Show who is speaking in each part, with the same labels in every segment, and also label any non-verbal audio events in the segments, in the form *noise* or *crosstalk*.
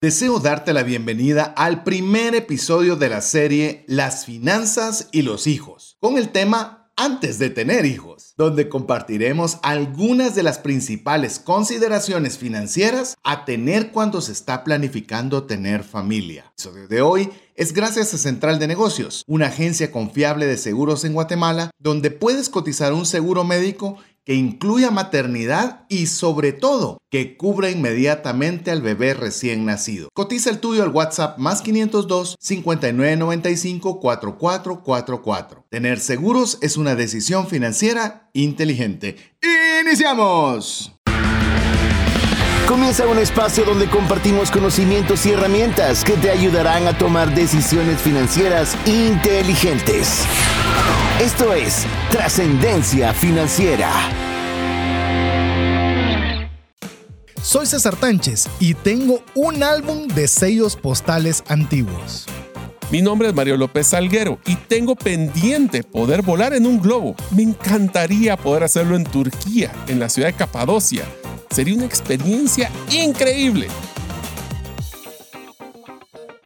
Speaker 1: Deseo darte la bienvenida al primer episodio de la serie Las finanzas y los hijos, con el tema Antes de tener hijos, donde compartiremos algunas de las principales consideraciones financieras a tener cuando se está planificando tener familia. El episodio de hoy es gracias a Central de Negocios, una agencia confiable de seguros en Guatemala, donde puedes cotizar un seguro médico que incluya maternidad y sobre todo que cubra inmediatamente al bebé recién nacido. Cotiza el tuyo al WhatsApp más 502 5995 4444. Tener seguros es una decisión financiera inteligente. ¡Iniciamos!
Speaker 2: Comienza un espacio donde compartimos conocimientos y herramientas que te ayudarán a tomar decisiones financieras inteligentes. Esto es Trascendencia Financiera.
Speaker 3: Soy César Tánchez y tengo un álbum de sellos postales antiguos.
Speaker 4: Mi nombre es Mario López Salguero y tengo pendiente poder volar en un globo. Me encantaría poder hacerlo en Turquía, en la ciudad de Capadocia. Sería una experiencia increíble.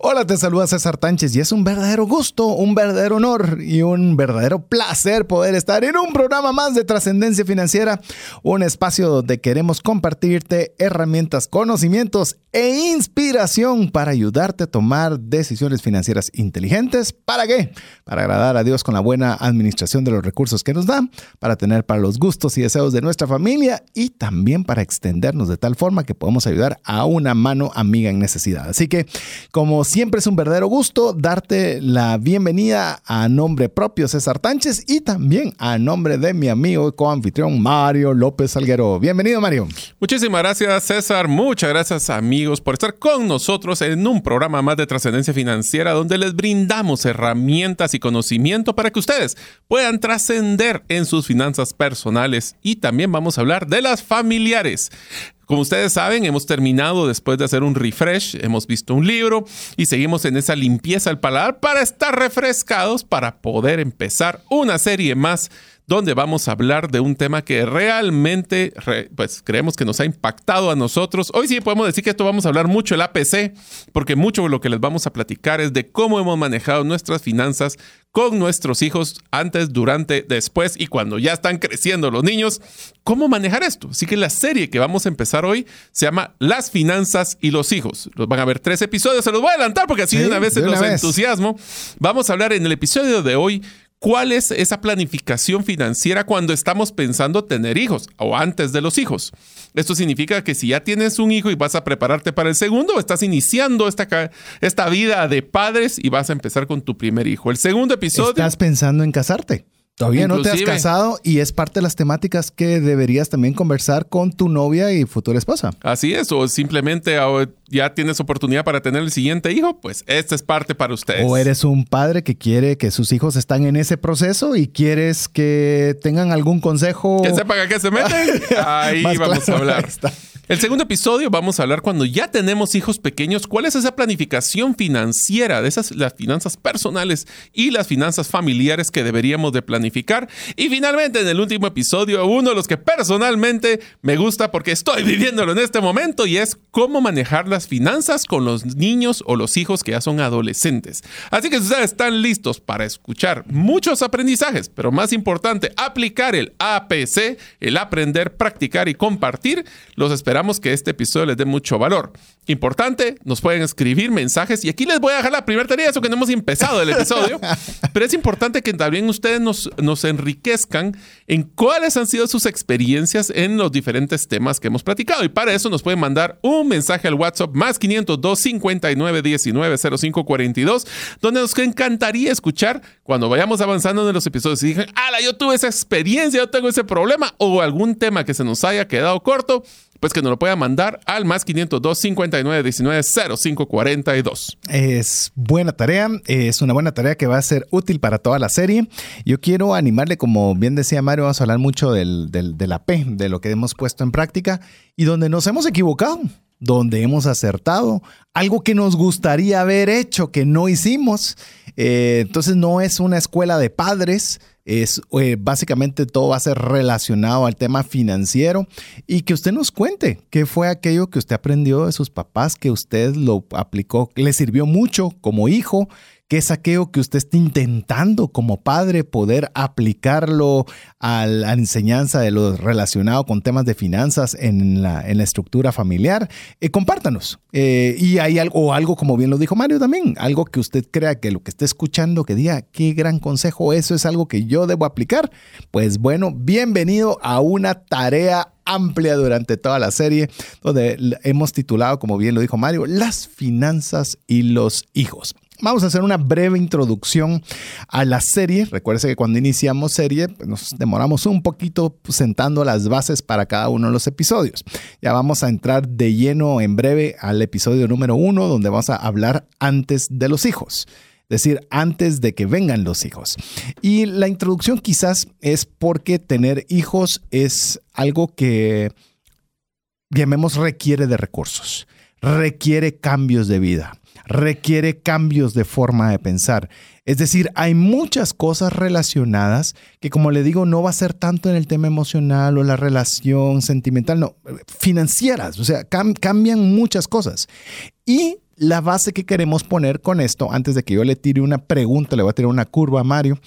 Speaker 3: Hola, te saluda César Tánchez y es un verdadero gusto, un verdadero honor y un verdadero placer poder estar en un programa más de trascendencia financiera, un espacio donde queremos compartirte herramientas, conocimientos e inspiración para ayudarte a tomar decisiones financieras inteligentes. ¿Para qué? Para agradar a Dios con la buena administración de los recursos que nos da, para tener para los gustos y deseos de nuestra familia y también para extendernos de tal forma que podamos ayudar a una mano amiga en necesidad. Así que, como siempre es un verdadero gusto darte la bienvenida a nombre propio César Tánchez y también a nombre de mi amigo y coanfitrión Mario López Salguero. Bienvenido Mario.
Speaker 4: Muchísimas gracias César, muchas gracias amigos por estar con nosotros en un programa más de trascendencia financiera donde les brindamos herramientas y conocimiento para que ustedes puedan trascender en sus finanzas personales y también vamos a hablar de las familiares. Como ustedes saben, hemos terminado después de hacer un refresh, hemos visto un libro y seguimos en esa limpieza al paladar para estar refrescados para poder empezar una serie más donde vamos a hablar de un tema que realmente pues creemos que nos ha impactado a nosotros. Hoy sí podemos decir que esto vamos a hablar mucho el APC, porque mucho de lo que les vamos a platicar es de cómo hemos manejado nuestras finanzas con nuestros hijos antes, durante, después y cuando ya están creciendo los niños, cómo manejar esto. Así que la serie que vamos a empezar hoy se llama Las finanzas y los hijos. Los van a ver tres episodios, se los voy a adelantar porque así de una vez se los entusiasmo. Vamos a hablar en el episodio de hoy ¿Cuál es esa planificación financiera cuando estamos pensando tener hijos o antes de los hijos? Esto significa que si ya tienes un hijo y vas a prepararte para el segundo, estás iniciando esta, esta vida de padres y vas a empezar con tu primer hijo. El segundo episodio...
Speaker 3: Estás pensando en casarte. Todavía no te has casado y es parte de las temáticas que deberías también conversar con tu novia y futura esposa.
Speaker 4: Así es, o simplemente ah, ya tienes oportunidad para tener el siguiente hijo, pues esta es parte para ustedes.
Speaker 3: O eres un padre que quiere que sus hijos están en ese proceso y quieres que tengan algún consejo.
Speaker 4: Que sepan a qué se meten. *laughs* Ahí vamos a hablar. El segundo episodio vamos a hablar cuando ya tenemos hijos pequeños, cuál es esa planificación financiera de esas las finanzas personales y las finanzas familiares que deberíamos de planificar. Y finalmente en el último episodio, uno de los que personalmente me gusta porque estoy *laughs* viviéndolo en este momento y es cómo manejar las finanzas con los niños o los hijos que ya son adolescentes. Así que si ustedes están listos para escuchar muchos aprendizajes, pero más importante, aplicar el APC, el aprender, practicar y compartir, los esperamos que este episodio les dé mucho valor. Importante, nos pueden escribir mensajes y aquí les voy a dejar la primera tarea, eso que no hemos empezado el episodio, *laughs* pero es importante que también ustedes nos, nos enriquezcan en cuáles han sido sus experiencias en los diferentes temas que hemos platicado. Y para eso nos pueden mandar un mensaje al WhatsApp más 502 59 19 05 42 donde nos encantaría escuchar cuando vayamos avanzando en los episodios y digan, ala, yo tuve esa experiencia, yo tengo ese problema o algún tema que se nos haya quedado corto, pues que nos lo pueda mandar al más 502 59 19 05 42.
Speaker 3: Es buena tarea, es una buena tarea que va a ser útil para toda la serie. Yo quiero animarle, como bien decía Mario, vamos a hablar mucho del, del, de la P, de lo que hemos puesto en práctica y donde nos hemos equivocado donde hemos acertado, algo que nos gustaría haber hecho, que no hicimos. Eh, entonces no es una escuela de padres, Es eh, básicamente todo va a ser relacionado al tema financiero y que usted nos cuente qué fue aquello que usted aprendió de sus papás, que usted lo aplicó, le sirvió mucho como hijo, ¿Qué es aquello que usted está intentando como padre poder aplicarlo a la enseñanza de lo relacionado con temas de finanzas en la, en la estructura familiar? Eh, compártanos. Eh, y hay algo, o algo, como bien lo dijo Mario también, algo que usted crea que lo que esté escuchando, que diga, qué gran consejo, eso es algo que yo debo aplicar. Pues bueno, bienvenido a una tarea amplia durante toda la serie, donde hemos titulado, como bien lo dijo Mario, Las finanzas y los hijos. Vamos a hacer una breve introducción a la serie. Recuerde que cuando iniciamos serie pues, nos demoramos un poquito sentando las bases para cada uno de los episodios. Ya vamos a entrar de lleno en breve al episodio número uno, donde vamos a hablar antes de los hijos. Decir, antes de que vengan los hijos. Y la introducción quizás es porque tener hijos es algo que, llamemos, requiere de recursos, requiere cambios de vida requiere cambios de forma de pensar. Es decir, hay muchas cosas relacionadas que, como le digo, no va a ser tanto en el tema emocional o la relación sentimental, no, financieras, o sea, cambian muchas cosas. Y la base que queremos poner con esto, antes de que yo le tire una pregunta, le voy a tirar una curva a Mario,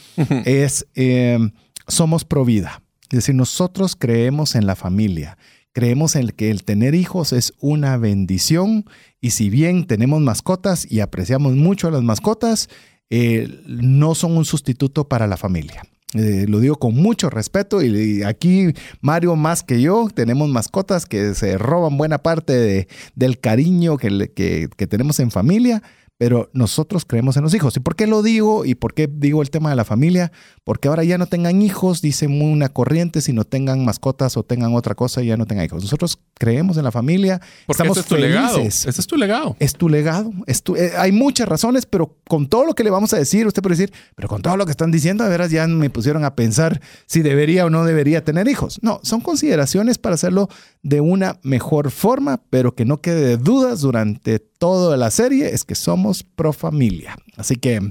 Speaker 3: es, eh, somos pro vida. Es decir, nosotros creemos en la familia. Creemos en que el tener hijos es una bendición y si bien tenemos mascotas y apreciamos mucho a las mascotas, eh, no son un sustituto para la familia. Eh, lo digo con mucho respeto y aquí Mario más que yo tenemos mascotas que se roban buena parte del cariño que, que tenemos en familia pero nosotros creemos en los hijos. ¿Y por qué lo digo? ¿Y por qué digo el tema de la familia? Porque ahora ya no tengan hijos, dice una corriente, si no tengan mascotas o tengan otra cosa, ya no tengan hijos. Nosotros creemos en la familia.
Speaker 4: Porque estamos es tu legado. Ese es tu legado.
Speaker 3: Es tu legado. Es tu, eh, hay muchas razones, pero con todo lo que le vamos a decir, usted puede decir, pero con todo lo que están diciendo, a veras ya me pusieron a pensar si debería o no debería tener hijos. No, son consideraciones para hacerlo de una mejor forma, pero que no quede de dudas durante toda la serie, es que somos pro familia. Así que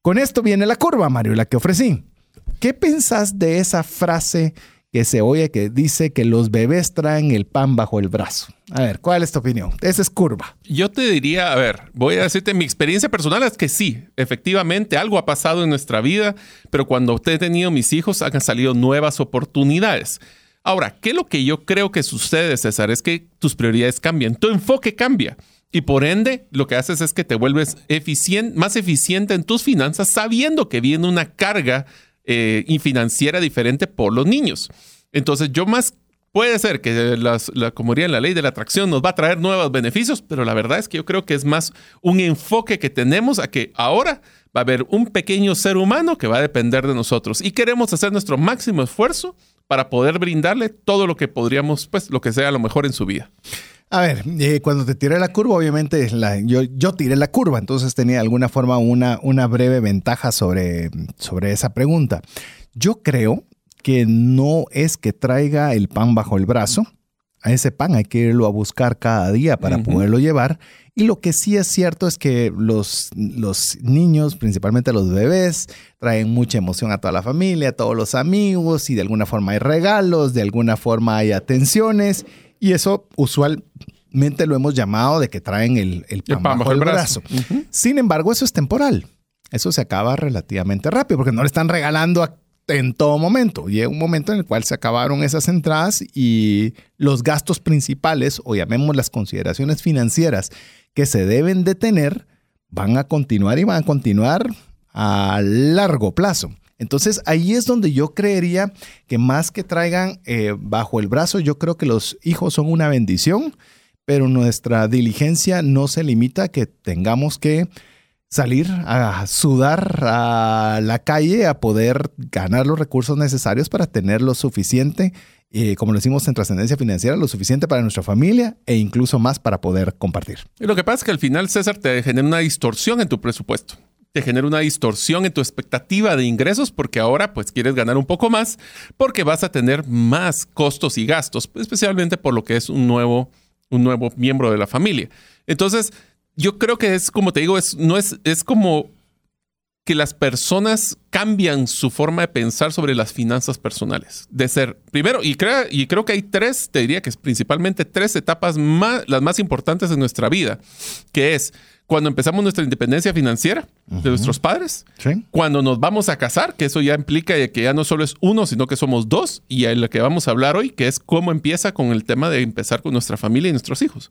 Speaker 3: con esto viene la curva, Mario, la que ofrecí. ¿Qué pensás de esa frase que se oye que dice que los bebés traen el pan bajo el brazo? A ver, ¿cuál es tu opinión? Esa es curva.
Speaker 4: Yo te diría, a ver, voy a decirte, mi experiencia personal es que sí, efectivamente, algo ha pasado en nuestra vida, pero cuando usted he tenido mis hijos, han salido nuevas oportunidades. Ahora, ¿qué es lo que yo creo que sucede, César? Es que tus prioridades cambian, tu enfoque cambia. Y por ende, lo que haces es que te vuelves más eficiente en tus finanzas sabiendo que viene una carga eh, financiera diferente por los niños. Entonces, yo más puede ser que la, como la ley de la atracción nos va a traer nuevos beneficios, pero la verdad es que yo creo que es más un enfoque que tenemos a que ahora va a haber un pequeño ser humano que va a depender de nosotros y queremos hacer nuestro máximo esfuerzo para poder brindarle todo lo que podríamos, pues lo que sea lo mejor en su vida.
Speaker 3: A ver, eh, cuando te tiré la curva, obviamente la, yo, yo, tiré la curva, entonces tenía de alguna forma una, una breve ventaja sobre, sobre esa pregunta. Yo creo que no es que traiga el pan bajo el brazo, a ese pan hay que irlo a buscar cada día para poderlo llevar. Y lo que sí es cierto es que los, los niños, principalmente los bebés, traen mucha emoción a toda la familia, a todos los amigos, y de alguna forma hay regalos, de alguna forma hay atenciones. Y eso usualmente lo hemos llamado de que traen el, el pan, bajo, el brazo. Sin embargo, eso es temporal. Eso se acaba relativamente rápido porque no le están regalando en todo momento. Llega un momento en el cual se acabaron esas entradas y los gastos principales, o llamemos las consideraciones financieras que se deben de tener, van a continuar y van a continuar a largo plazo. Entonces ahí es donde yo creería que más que traigan eh, bajo el brazo, yo creo que los hijos son una bendición, pero nuestra diligencia no se limita a que tengamos que salir a sudar a la calle a poder ganar los recursos necesarios para tener lo suficiente, como lo decimos en trascendencia financiera, lo suficiente para nuestra familia e incluso más para poder compartir.
Speaker 4: Y lo que pasa es que al final, César, te genera una distorsión en tu presupuesto te genera una distorsión en tu expectativa de ingresos porque ahora pues quieres ganar un poco más porque vas a tener más costos y gastos, especialmente por lo que es un nuevo, un nuevo miembro de la familia. Entonces, yo creo que es como te digo, es, no es, es como que las personas cambian su forma de pensar sobre las finanzas personales. De ser, primero, y, y creo que hay tres, te diría que es principalmente tres etapas más, las más importantes de nuestra vida, que es cuando empezamos nuestra independencia financiera de nuestros padres, cuando nos vamos a casar, que eso ya implica que ya no solo es uno, sino que somos dos, y en lo que vamos a hablar hoy, que es cómo empieza con el tema de empezar con nuestra familia y nuestros hijos.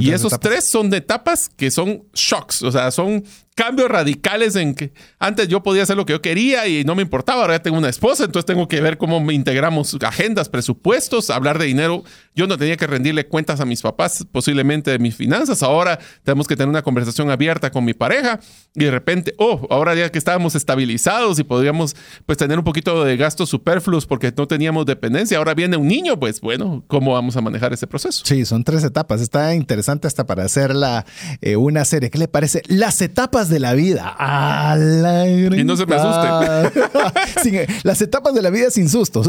Speaker 4: y esos tres son de etapas que son shocks, o sea, son cambios radicales en que antes yo podía hacer lo que yo quería y no me importaba, ahora ya tengo una esposa, entonces tengo que ver cómo integramos agendas, presupuestos, hablar de dinero. Yo no tenía que rendirle cuentas a mis papás posiblemente de mis finanzas, ahora tenemos que tener una conversación abierta con mi pareja y de repente, oh, ahora ya que estábamos estabilizados y podríamos pues tener un poquito de gastos superfluos porque no teníamos dependencia, ahora viene un niño, pues bueno, ¿cómo vamos a manejar ese proceso?
Speaker 3: Sí, son tres etapas, está interesante hasta para hacer la, eh, una serie, ¿qué le parece? Las etapas de la vida.
Speaker 4: y no se me
Speaker 3: asuste. *laughs* las etapas de la vida sin sustos.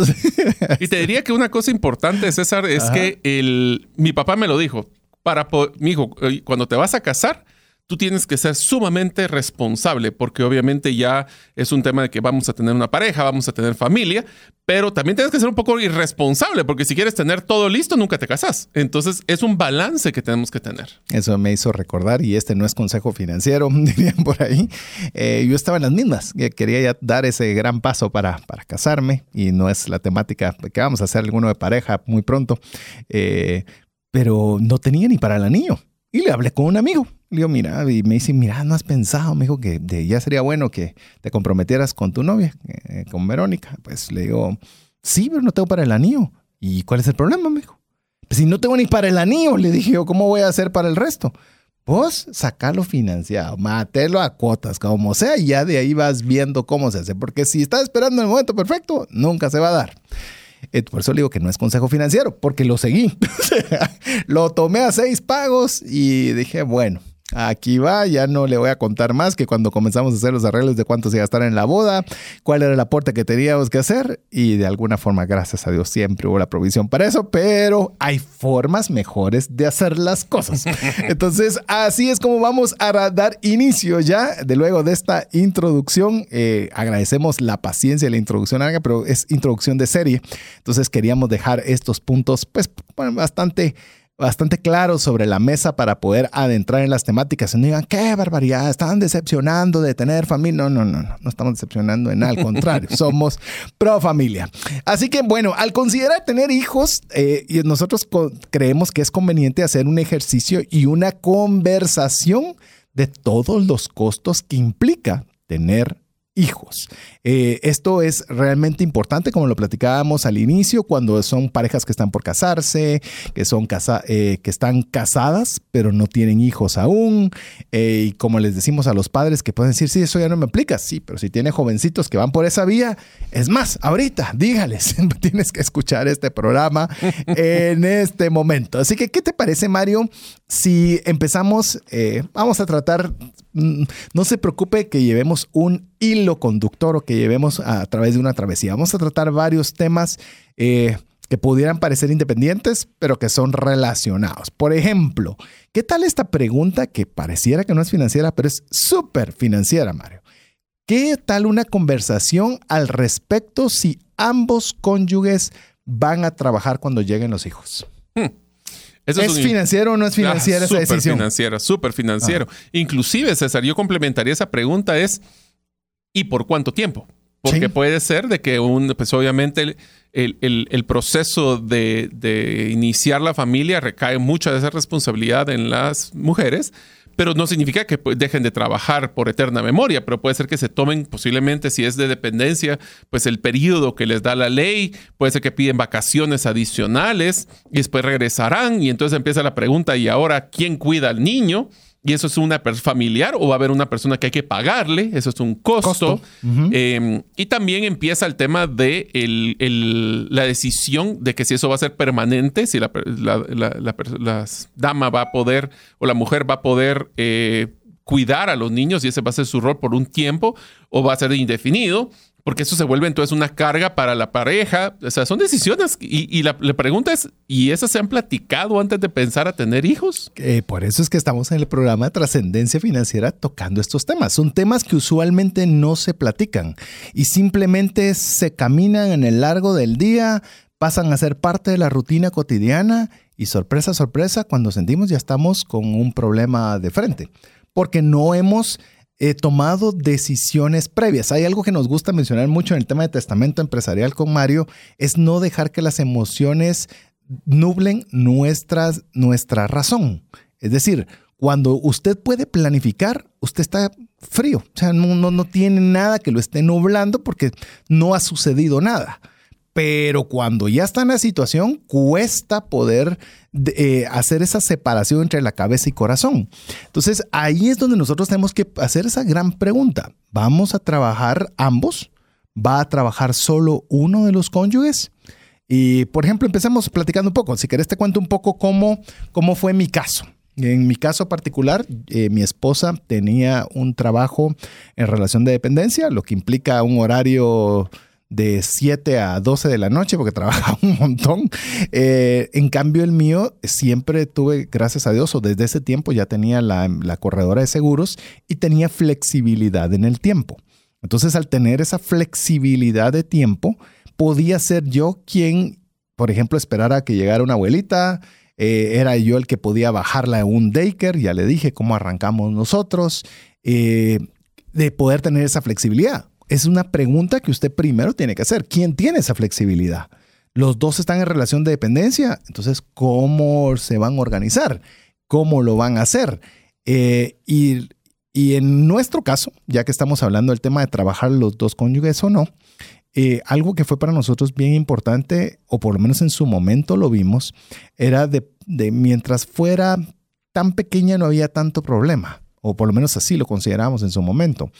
Speaker 4: y te diría que una cosa importante, César, es que el, mi papá me lo dijo. Para, mi hijo, eh, cuando te vas a casar, tú tienes que ser sumamente responsable, porque obviamente ya es un tema de que vamos a tener una pareja, vamos a tener familia, pero también tienes que ser un poco irresponsable, porque si quieres tener todo listo, nunca te casas. Entonces es un balance que tenemos que tener.
Speaker 3: Eso me hizo recordar, y este no es consejo financiero, *laughs* dirían por ahí. Eh, yo estaba en las mismas, quería ya dar ese gran paso para, para casarme, y no es la temática que vamos a hacer alguno de pareja muy pronto, eh, pero no tenía ni para el anillo. Y le hablé con un amigo le digo, mira, y me dice, mira, no has pensado, me dijo que ya sería bueno que te comprometieras con tu novia, eh, con Verónica. Pues le digo, sí, pero no tengo para el anillo. ¿Y cuál es el problema? Me dijo. Pues si no tengo ni para el anillo, le dije yo, ¿cómo voy a hacer para el resto? Vos sacarlo financiado, matelo a cuotas, como sea, y ya de ahí vas viendo cómo se hace. Porque si estás esperando el momento perfecto, nunca se va a dar. Eh, por eso le digo que no es consejo financiero, porque lo seguí. *laughs* lo tomé a seis pagos y dije, bueno, Aquí va, ya no le voy a contar más que cuando comenzamos a hacer los arreglos de cuánto se gastaron en la boda, cuál era el aporte que teníamos que hacer y de alguna forma, gracias a Dios, siempre hubo la provisión para eso, pero hay formas mejores de hacer las cosas. *laughs* Entonces, así es como vamos a dar inicio ya de luego de esta introducción. Eh, agradecemos la paciencia de la introducción, pero es introducción de serie. Entonces, queríamos dejar estos puntos pues bastante bastante claro sobre la mesa para poder adentrar en las temáticas. No digan, qué barbaridad, estaban decepcionando de tener familia. No, no, no, no, no estamos decepcionando en nada, al contrario, *laughs* somos pro familia. Así que bueno, al considerar tener hijos, eh, nosotros creemos que es conveniente hacer un ejercicio y una conversación de todos los costos que implica tener hijos. Eh, esto es realmente importante, como lo platicábamos al inicio, cuando son parejas que están por casarse, que, son casa eh, que están casadas, pero no tienen hijos aún. Eh, y como les decimos a los padres que pueden decir, sí, eso ya no me aplica. Sí, pero si tiene jovencitos que van por esa vía, es más, ahorita, dígales, *laughs* tienes que escuchar este programa *laughs* en este momento. Así que, ¿qué te parece, Mario? Si empezamos, vamos a tratar Mm, no se preocupe que llevemos un hilo conductor o que llevemos a, través de una travesía. Vamos a tratar varios temas eh, que pudieran parecer independientes, pero que son relacionados. Por ejemplo, ¿qué tal esta pregunta que pareciera que no es financiera, pero es súper financiera, Mario? ¿Qué tal una conversación al respecto si ambos cónyuges van a trabajar cuando lleguen los hijos? Hmm. ¿Es, financiero o no es financiera esa decisión?
Speaker 4: Súper financiera, súper financiero. Ah. Inclusive, César, yo complementaría esa pregunta es, ¿y por cuánto tiempo? Porque puede ser de que un, pues obviamente el, proceso de, de, iniciar la familia recae mucha de esa responsabilidad en las mujeres, pero no significa que dejen de trabajar por eterna memoria, pero puede ser que se tomen posiblemente, si es de dependencia, pues el periodo que les da la ley, puede ser que piden vacaciones adicionales y después regresarán y entonces empieza la pregunta, ¿y ahora quién cuida al niño? Y eso es una familiar o va a haber una persona que hay que pagarle, eso es un costo. Em, y también empieza el tema de la decisión de que si eso va a ser permanente, si la, dama va a poder o la mujer va a poder eh, cuidar a los niños y ese va a ser su rol por un tiempo o va a ser indefinido porque eso se vuelve entonces una carga para la pareja. O sea, son decisiones. Y, la, pregunta es, ¿y esas se han platicado antes de pensar a tener hijos?
Speaker 3: Eh, por eso es que estamos en el programa de Trascendencia Financiera tocando estos temas. Son temas que usualmente no se platican y simplemente se caminan en el largo del día, pasan a ser parte de la rutina cotidiana y sorpresa, sorpresa, cuando sentimos ya estamos con un problema de frente, porque no hemos He tomado decisiones previas. Hay algo que nos gusta mencionar mucho en el tema de testamento empresarial con Mario, es no dejar que las emociones nublen nuestra razón. Es decir, cuando usted puede planificar, usted está frío. O sea, no, no, no tiene nada que lo esté nublando porque no ha sucedido nada. Pero cuando ya está en la situación, cuesta poder eh, hacer esa separación entre la cabeza y corazón. Entonces, ahí es donde nosotros tenemos que hacer esa gran pregunta. ¿Vamos a trabajar ambos? ¿Va a trabajar solo uno de los cónyuges? Y, por ejemplo, empecemos platicando un poco. Si querés, te cuento un poco cómo, cómo fue mi caso. En mi caso particular, eh, mi esposa tenía un trabajo en relación de dependencia, lo que implica un horario de 7 a 12 de la noche porque trabaja *laughs* un montón. Eh, en cambio, el mío siempre tuve, gracias a Dios, o desde ese tiempo ya tenía la, la corredora de seguros y tenía flexibilidad en el tiempo. Entonces, al tener esa flexibilidad de tiempo, podía ser yo quien, por ejemplo, esperara que llegara una abuelita. Eh, era yo el que podía bajarla en un daycare, ya le dije cómo arrancamos nosotros, eh, de poder tener esa flexibilidad es una pregunta que usted primero tiene que hacer. ¿Quién tiene esa flexibilidad? Los dos están en relación de dependencia, entonces, ¿cómo se van a organizar? ¿Cómo lo van a hacer? Eh, y, en nuestro caso, ya que estamos hablando del tema de trabajar los dos cónyuges o no, eh, algo que fue para nosotros bien importante, o por lo menos en su momento lo vimos, era de mientras fuera tan pequeña no había tanto problema o por lo menos así lo consideramos en su momento.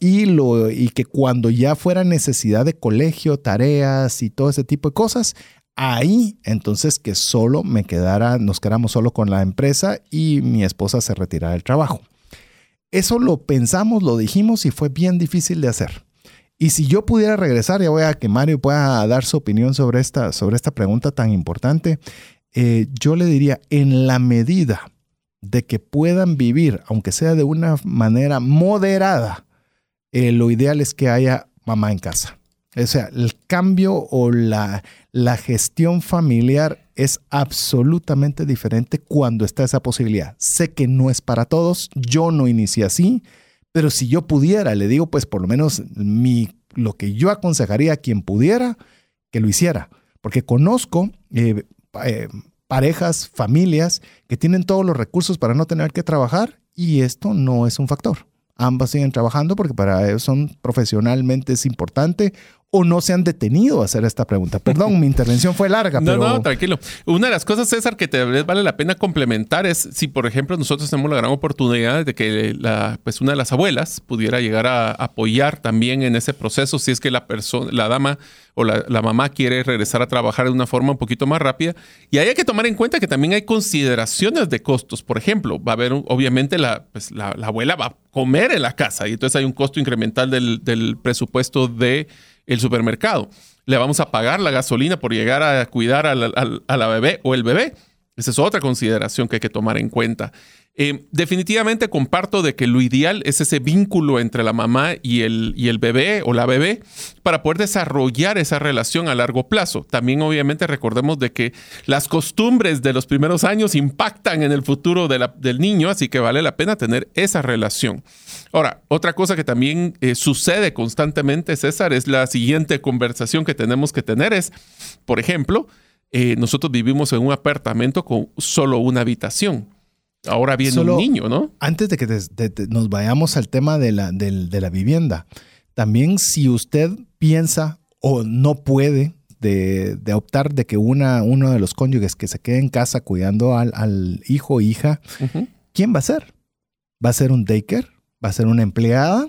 Speaker 3: Y, lo, y que cuando ya fuera necesidad de colegio, tareas y todo ese tipo de cosas, ahí entonces que solo me quedara, nos quedáramos solo con la empresa y mi esposa se retirara del trabajo. Eso lo pensamos, lo dijimos y fue bien difícil de hacer. Y si yo pudiera regresar, ya voy a que Mario pueda dar su opinión sobre esta, sobre esta pregunta tan importante, eh, yo le diría, en la medida de que puedan vivir, aunque sea de una manera moderada, eh, lo ideal es que haya mamá en casa. O sea, el cambio o la, la gestión familiar es absolutamente diferente cuando está esa posibilidad. Sé que no es para todos, yo no inicié así, pero si yo pudiera, le digo, pues por lo menos mi, lo que yo aconsejaría a quien pudiera, que lo hiciera. Porque conozco eh, eh, parejas, familias que tienen todos los recursos para no tener que trabajar y esto no es un factor. Ambas siguen trabajando porque para ellos son profesionalmente es importante o no se han detenido a hacer esta pregunta? *laughs* Perdón, mi intervención fue larga.
Speaker 4: No, no, tranquilo. Una de las cosas, César, que te vale la pena complementar es si, por ejemplo, nosotros tenemos la gran oportunidad de que la, pues una de las abuelas pudiera llegar a apoyar también en ese proceso, si es que la persona, la dama o la, mamá quiere regresar a trabajar de una forma un poquito más rápida. Y ahí hay que tomar en cuenta que también hay consideraciones de costos. Por ejemplo, va a haber, obviamente, la, pues, la, abuela va a comer en la casa y entonces hay un costo incremental del, del presupuesto de el supermercado. Le vamos a pagar la gasolina por llegar a cuidar a la, bebé o el bebé. Esa es otra consideración que hay que tomar en cuenta. Eh, definitivamente comparto de que lo ideal es ese vínculo entre la mamá y el, y el bebé o la bebé para poder desarrollar esa relación a largo plazo. También obviamente recordemos de que las costumbres de los primeros años impactan en el futuro del niño, así que vale la pena tener esa relación. Ahora, otra cosa que también eh, sucede constantemente, César, es la siguiente conversación que tenemos que tener es, por ejemplo, eh, nosotros vivimos en un apartamento con solo una habitación. Ahora viene un niño, ¿no?
Speaker 3: Antes de que nos vayamos al tema de la, la vivienda, también si usted piensa o no puede de, optar de que una, uno de los cónyuges que se quede en casa cuidando al, hijo o hija, ¿quién va a ser? ¿Va a ser un daycare? va a ser una empleada.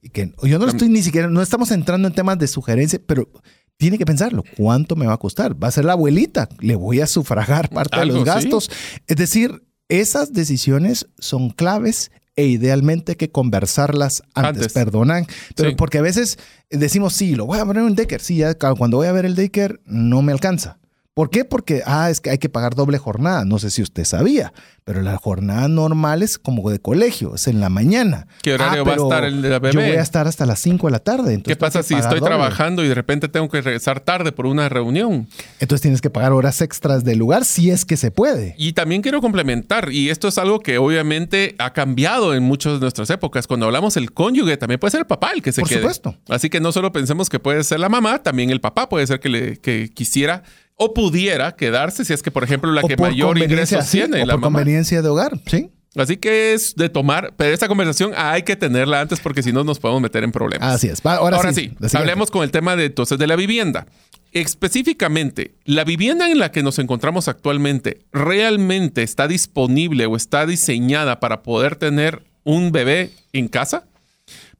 Speaker 3: Y que yo no estoy ni siquiera, no estamos entrando en temas de sugerencia, pero tiene que pensarlo. ¿Cuánto me va a costar? Va a ser la abuelita. Le voy a sufragar parte de los gastos. Es decir, esas decisiones son claves e idealmente hay que conversarlas antes,
Speaker 4: Antes.
Speaker 3: perdonan. Pero
Speaker 4: Sí.
Speaker 3: porque a veces decimos, sí, lo voy a poner en un daycare. Sí, ya cuando voy a ver el daycare no me alcanza. ¿Por qué? Porque, ah, es que hay que pagar doble jornada. No sé si usted sabía, pero la jornada normal es como de colegio, es en la mañana.
Speaker 4: ¿Qué horario
Speaker 3: Ah,
Speaker 4: va a estar el de la bebé?
Speaker 3: Yo voy a estar hasta las 5 de la tarde. entonces
Speaker 4: ¿Qué pasa si estoy
Speaker 3: doble.
Speaker 4: trabajando y de repente tengo que regresar tarde por una reunión?
Speaker 3: Entonces tienes que pagar horas extras del lugar si es que se puede.
Speaker 4: Y también quiero complementar, y esto es algo que obviamente ha cambiado en muchas de nuestras épocas. Cuando hablamos el cónyuge, también puede ser el papá el que se
Speaker 3: Por
Speaker 4: quede.
Speaker 3: supuesto.
Speaker 4: Así que no solo pensemos que puede ser la mamá, también el papá puede ser que, le, que quisiera o pudiera quedarse si es que, por ejemplo, la
Speaker 3: O
Speaker 4: que mayor ingreso
Speaker 3: sí,
Speaker 4: tiene,
Speaker 3: o
Speaker 4: la
Speaker 3: por
Speaker 4: mamá.
Speaker 3: conveniencia de hogar, sí.
Speaker 4: Así que es de tomar, pero esta conversación hay que tenerla antes porque si no nos podemos meter en problemas.
Speaker 3: Así es. Va, ahora,
Speaker 4: Ahora,
Speaker 3: sí,
Speaker 4: hablemos con el tema de entonces de la vivienda. Específicamente, ¿la vivienda en la que nos encontramos actualmente realmente está disponible o está diseñada para poder tener un bebé en casa?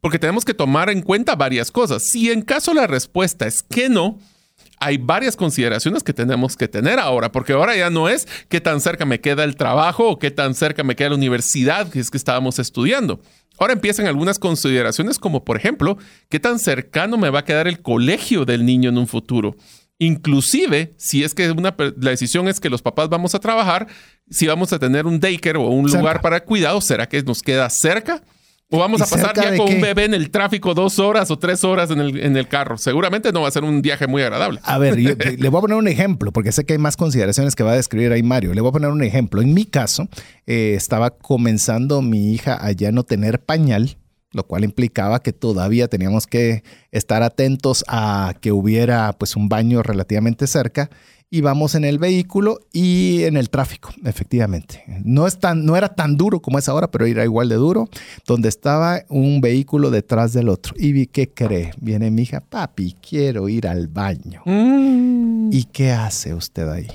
Speaker 4: Porque tenemos que tomar en cuenta varias cosas. Si en caso la respuesta es que no, hay varias consideraciones que tenemos que tener ahora, porque ahora ya no es qué tan cerca me queda el trabajo o qué tan cerca me queda la universidad que es que estábamos estudiando. Ahora empiezan algunas consideraciones como, por ejemplo, qué tan cercano me va a quedar el colegio del niño en un futuro. Inclusive, si es que una, la decisión es que los papás vamos a trabajar, si vamos a tener un daycare o un
Speaker 3: Cerca.
Speaker 4: lugar para cuidado, ¿será que nos queda cerca? ¿O vamos
Speaker 3: ¿Y
Speaker 4: a pasar ya con un bebé en el tráfico dos horas o tres horas en el, en el carro? Seguramente no va a ser un viaje muy agradable.
Speaker 3: A ver, yo- le voy a poner un ejemplo, porque sé que hay más consideraciones que va a describir ahí Mario. Le voy a poner un ejemplo. En mi caso, eh, estaba comenzando mi hija a ya no tener pañal, lo cual implicaba que todavía teníamos que estar atentos a que hubiera pues un baño relativamente cerca. Íbamos en el vehículo y en el tráfico, efectivamente. No, es tan, no era tan duro como es ahora, pero era igual de duro, donde estaba un vehículo detrás del otro. Y vi, ¿qué cree? Viene mi hija, papi, quiero ir al baño. ¿Y qué hace usted ahí?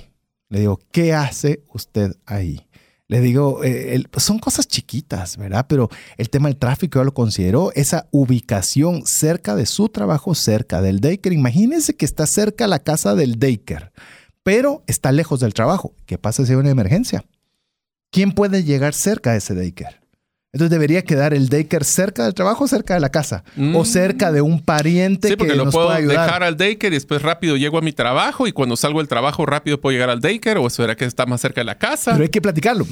Speaker 3: Le digo, ¿qué hace usted ahí? Le digo, eh, el- pues son cosas chiquitas, ¿verdad? Pero el tema del tráfico yo lo considero esa ubicación cerca de su trabajo, cerca del daycare. Imagínense que está cerca la casa del daycare, pero está lejos del trabajo. ¿Qué pasa si hay una emergencia? ¿Quién puede llegar cerca de ese daycare? Entonces debería quedar el daycare cerca del trabajo, o cerca de la casa, o
Speaker 4: Mm.
Speaker 3: cerca de un pariente
Speaker 4: Sí, porque
Speaker 3: que
Speaker 4: lo
Speaker 3: nos
Speaker 4: puedo
Speaker 3: pueda ayudar.
Speaker 4: dejar al daycare y después rápido llego a mi trabajo y cuando salgo del trabajo rápido puedo llegar al daycare o será que está más cerca de la casa.
Speaker 3: Pero hay que platicarlo.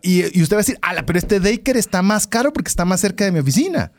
Speaker 3: Y, y usted va a decir, ala, pero este daycare está más caro porque está más cerca de mi oficina.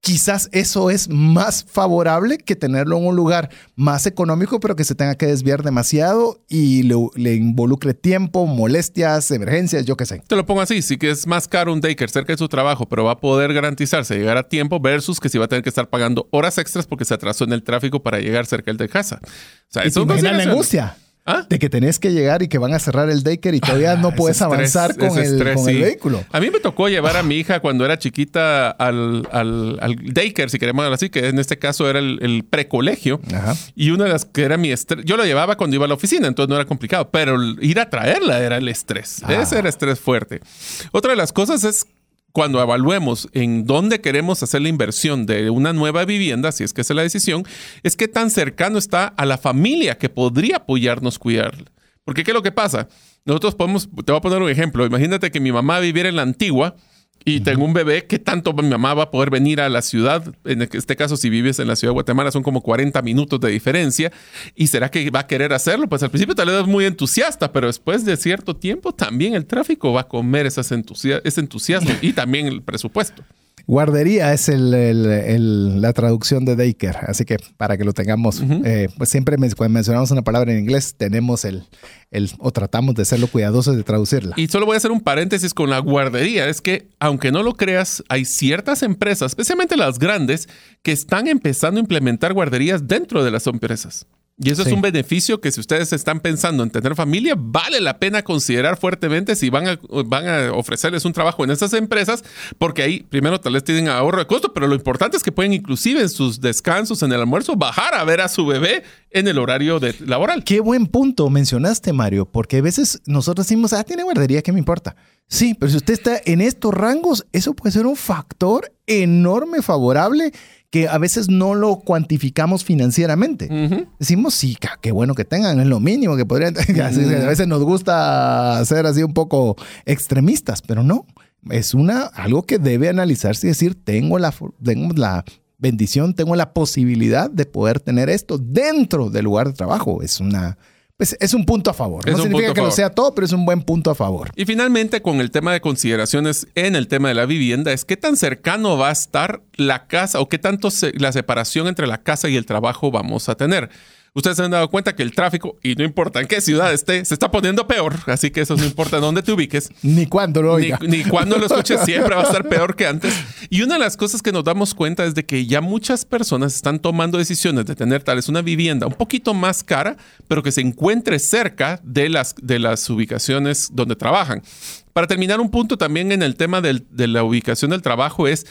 Speaker 3: Quizás eso es más favorable que tenerlo en un lugar más económico, pero que se tenga que desviar demasiado y le, le involucre tiempo, molestias, emergencias, yo qué sé.
Speaker 4: Te lo pongo así, sí que es más caro un daycare cerca de su trabajo, pero va a poder garantizarse llegar a tiempo versus que si va a tener que estar pagando horas extras porque se atrasó en el tráfico para llegar cerca del de casa. O sea,
Speaker 3: Y
Speaker 4: eso
Speaker 3: la angustia
Speaker 4: ¿Ah?
Speaker 3: de que tenés que llegar y que van a cerrar el daycare y todavía no
Speaker 4: Ese
Speaker 3: puedes
Speaker 4: estrés,
Speaker 3: avanzar con, el,
Speaker 4: estrés,
Speaker 3: con el vehículo.
Speaker 4: A mí me tocó llevar a mi hija cuando era chiquita al, al, al daycare, si queremos hablar así, que en este caso era el, el precolegio. Y una de las que era mi estrés, yo lo llevaba cuando iba a la oficina, entonces no era complicado, pero ir a traerla era el estrés.
Speaker 3: Ah.
Speaker 4: Ese era estrés fuerte. Otra de las cosas es cuando evaluemos en dónde queremos hacer la inversión de una nueva vivienda, si es que esa es la decisión, es qué tan cercano está a la familia que podría apoyarnos cuidarla. Porque ¿qué es lo que pasa? Nosotros podemos, te voy a poner un ejemplo, imagínate que mi mamá viviera en la antigua y tengo un bebé, ¿qué tanto mi mamá va a poder venir a la ciudad? En este caso, si vives en la ciudad de Guatemala, son como 40 minutos de diferencia. ¿Y será que va a querer hacerlo? Pues al principio tal vez es muy entusiasta, pero después de cierto tiempo también el tráfico va a comer esas ese entusiasmo *laughs* y también el presupuesto.
Speaker 3: Guardería es el- el- el- la traducción de daycare, así que para que lo tengamos, eh, pues siempre cuando mencionamos una palabra en inglés tenemos el, el o tratamos de serlo cuidadosos de traducirla.
Speaker 4: Y solo voy a hacer un paréntesis con la guardería. Es que, aunque no lo creas, hay ciertas empresas, especialmente las grandes, que están empezando a implementar guarderías dentro de las empresas. Y eso
Speaker 3: Sí.
Speaker 4: es un beneficio que si ustedes están pensando en tener familia, vale la pena considerar fuertemente si van a, van a ofrecerles un trabajo en esas empresas, porque ahí primero tal vez tienen ahorro de costo, pero lo importante es que pueden inclusive en sus descansos, en el almuerzo, bajar a ver a su bebé en el horario de, laboral.
Speaker 3: Qué buen punto mencionaste, Mario, porque a veces nosotros decimos, ah, tiene guardería, ¿qué me importa? Sí, pero si usted está en estos rangos, eso puede ser un factor enorme, favorable, que a veces no lo cuantificamos financieramente. Decimos, sí, qué bueno que tengan, es lo mínimo que podrían *laughs* A veces nos gusta ser así un poco extremistas, pero no. Es una, algo que debe analizarse y decir, tengo la, tengo la bendición, tengo la posibilidad de poder tener esto dentro del lugar de trabajo. Es una, pues, es un punto a favor. no significa que lo sea todo, pero es un buen punto a favor.
Speaker 4: Y finalmente, con el tema de consideraciones en el tema de la vivienda, es qué tan cercano va a estar la casa o qué tanto la separación entre la casa y el trabajo vamos a tener ustedes se han dado cuenta que el tráfico, y no importa en qué ciudad esté, se está poniendo peor. Así que eso no importa dónde te ubiques.
Speaker 3: Ni cuándo lo
Speaker 4: oiga. Ni, cuándo lo escuches, *laughs* siempre va a estar peor que antes. Y una de las cosas que nos damos cuenta es de que ya muchas personas están tomando decisiones de tener tal vez una vivienda un poquito más cara, pero que se encuentre cerca de las, de las ubicaciones donde trabajan. Para terminar, un punto también en el tema de la ubicación del trabajo es...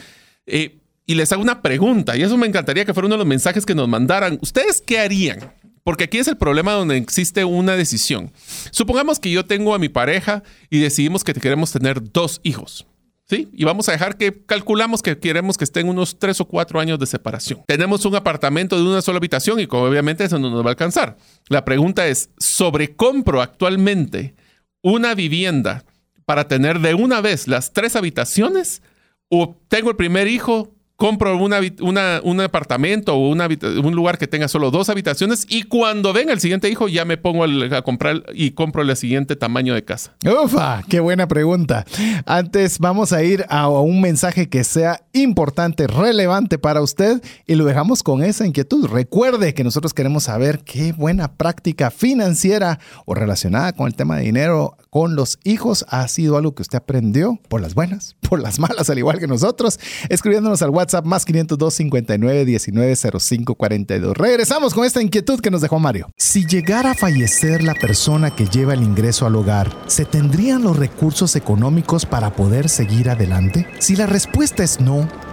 Speaker 4: Eh, y les hago una pregunta, y eso me encantaría que fuera uno de los mensajes que nos mandaran. ¿Ustedes qué harían? Porque aquí es el problema donde existe una decisión. Supongamos que yo tengo a mi pareja y decidimos que queremos tener dos hijos. ¿Sí? Y vamos a dejar que calculamos que queremos que estén unos tres o cuatro años de separación. Tenemos un apartamento de una sola habitación y obviamente eso no nos va a alcanzar. La pregunta es, ¿sobrecompro actualmente una vivienda para tener de una vez las tres habitaciones? ¿O tengo el primer hijo, compro una, un apartamento o un lugar que tenga solo dos habitaciones y cuando venga el siguiente hijo ya me pongo a comprar y compro el siguiente tamaño de casa.
Speaker 3: Ufa, qué buena pregunta. Antes vamos a ir a un mensaje que sea importante, relevante para usted y lo dejamos con esa inquietud. Recuerde que nosotros queremos saber qué buena práctica financiera o relacionada con el tema de dinero con los hijos ha sido algo que usted aprendió por las buenas, *laughs* por las malas, al igual que nosotros, escribiéndonos al WhatsApp más 502 59 19 05 42. Regresamos con esta inquietud que nos dejó Mario. Si llegara a fallecer la persona que lleva el ingreso al hogar, ¿se tendrían los recursos económicos para poder seguir adelante? Si la respuesta es no,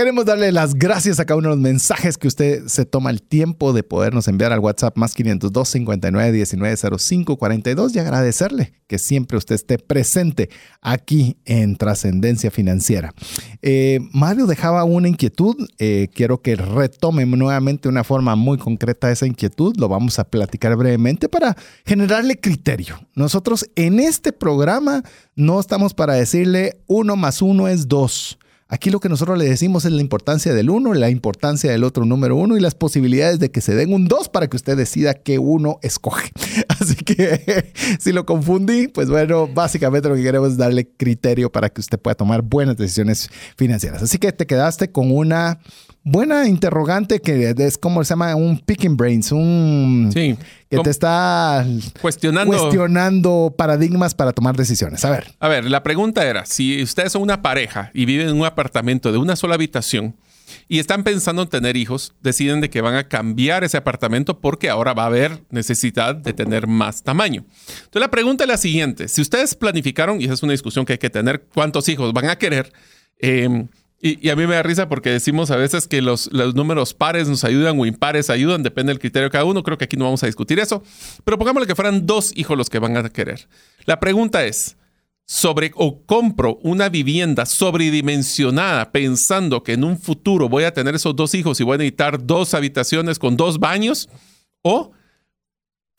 Speaker 3: Queremos darle las gracias a cada uno de los mensajes que usted se toma el tiempo de podernos enviar al WhatsApp más 502 59 19 05 42 y agradecerle que siempre usted esté presente aquí en Trascendencia Financiera. Eh, Mario dejaba una inquietud, eh, quiero que retome nuevamente una forma muy concreta esa inquietud, lo vamos a platicar brevemente para generarle criterio. Nosotros en este programa no estamos para decirle uno más uno es dos Aquí lo que nosotros le decimos es la importancia del uno, la importancia del otro número uno y las posibilidades de que se den un dos para que usted decida qué uno escoge. *laughs* Así que *laughs* si lo confundí, pues bueno, básicamente lo que queremos es darle criterio para que usted pueda tomar buenas decisiones financieras. Así que te quedaste con una buena interrogante que es como se llama un picking brains, un
Speaker 4: sí,
Speaker 3: que te está
Speaker 4: cuestionando.
Speaker 3: cuestionando paradigmas para tomar decisiones. A ver.
Speaker 4: A ver, la pregunta era, si ustedes son una pareja y viven en un apartamento de una sola habitación y están pensando en tener hijos, deciden de que van a cambiar ese apartamento porque ahora va a haber necesidad de tener más tamaño. Entonces la pregunta es la siguiente, si ustedes planificaron, y esa es una discusión que hay que tener, cuántos hijos van a querer, eh, y, a mí me da risa porque decimos a veces que los, los, números pares nos ayudan o impares ayudan, depende del criterio de cada uno. Creo que aquí no vamos a discutir eso. Pero pongámosle que fueran dos hijos los que van a querer. La pregunta es, sobre o compro una vivienda sobredimensionada pensando que en un futuro voy a tener esos dos hijos y voy a necesitar dos habitaciones con dos baños o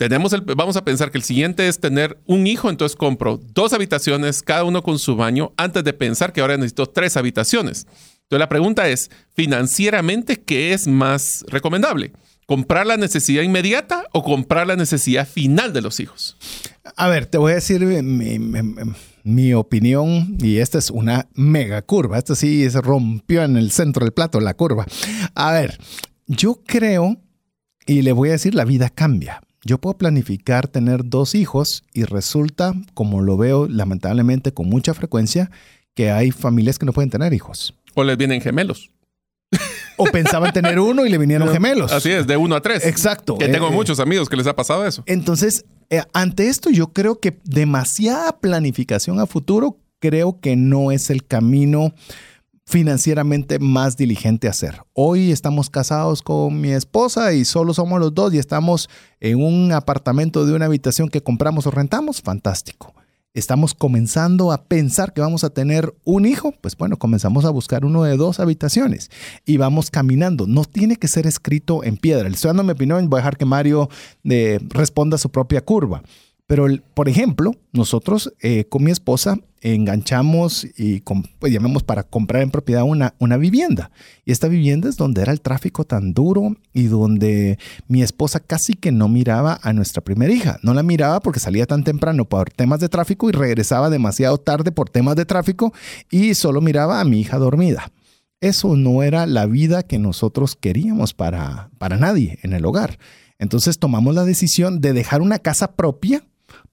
Speaker 4: tenemos el, vamos a pensar que el siguiente es tener un hijo, entonces compro dos habitaciones, cada uno con su baño, antes de pensar que ahora necesito tres habitaciones. Entonces la pregunta es, financieramente, ¿qué es más recomendable? ¿Comprar la necesidad inmediata o comprar la necesidad final de los hijos?
Speaker 3: A ver, te voy a decir mi, opinión, y esta es una mega curva. Esta sí se rompió en el centro del plato, la curva. A ver, yo creo, y le voy a decir, la vida cambia Yo puedo planificar tener dos hijos y resulta, como lo veo lamentablemente con mucha frecuencia, que hay familias que no pueden tener hijos.
Speaker 4: O les vienen gemelos.
Speaker 3: O pensaban tener uno y le vinieron *laughs* gemelos.
Speaker 4: Así es, de uno a tres.
Speaker 3: Exacto.
Speaker 4: Que tengo
Speaker 3: Eh,
Speaker 4: muchos amigos que les ha pasado eso.
Speaker 3: Entonces, eh, ante esto yo creo que demasiada planificación a futuro creo que no es el camino financieramente más diligente a hacer. Hoy estamos casados con mi esposa y solo somos los dos y estamos en un apartamento de una habitación que compramos o rentamos. Fantástico. Estamos comenzando a pensar que vamos a tener un hijo, pues bueno, comenzamos a buscar uno de dos habitaciones y vamos caminando. No tiene que ser escrito en piedra. Le estoy dando mi opinión, voy a dejar que Mario eh, responda su propia curva. Pero, por ejemplo, nosotros eh, con mi esposa enganchamos y pues, llamemos para comprar en propiedad una, una vivienda. Y esta vivienda es donde era el tráfico tan duro y donde mi esposa casi que no miraba a nuestra primera hija. No la miraba porque salía tan temprano por temas de tráfico y regresaba demasiado tarde por temas de tráfico y solo miraba a mi hija dormida. Eso no era la vida que nosotros queríamos para, para nadie en el hogar. Entonces tomamos la decisión de dejar una casa propia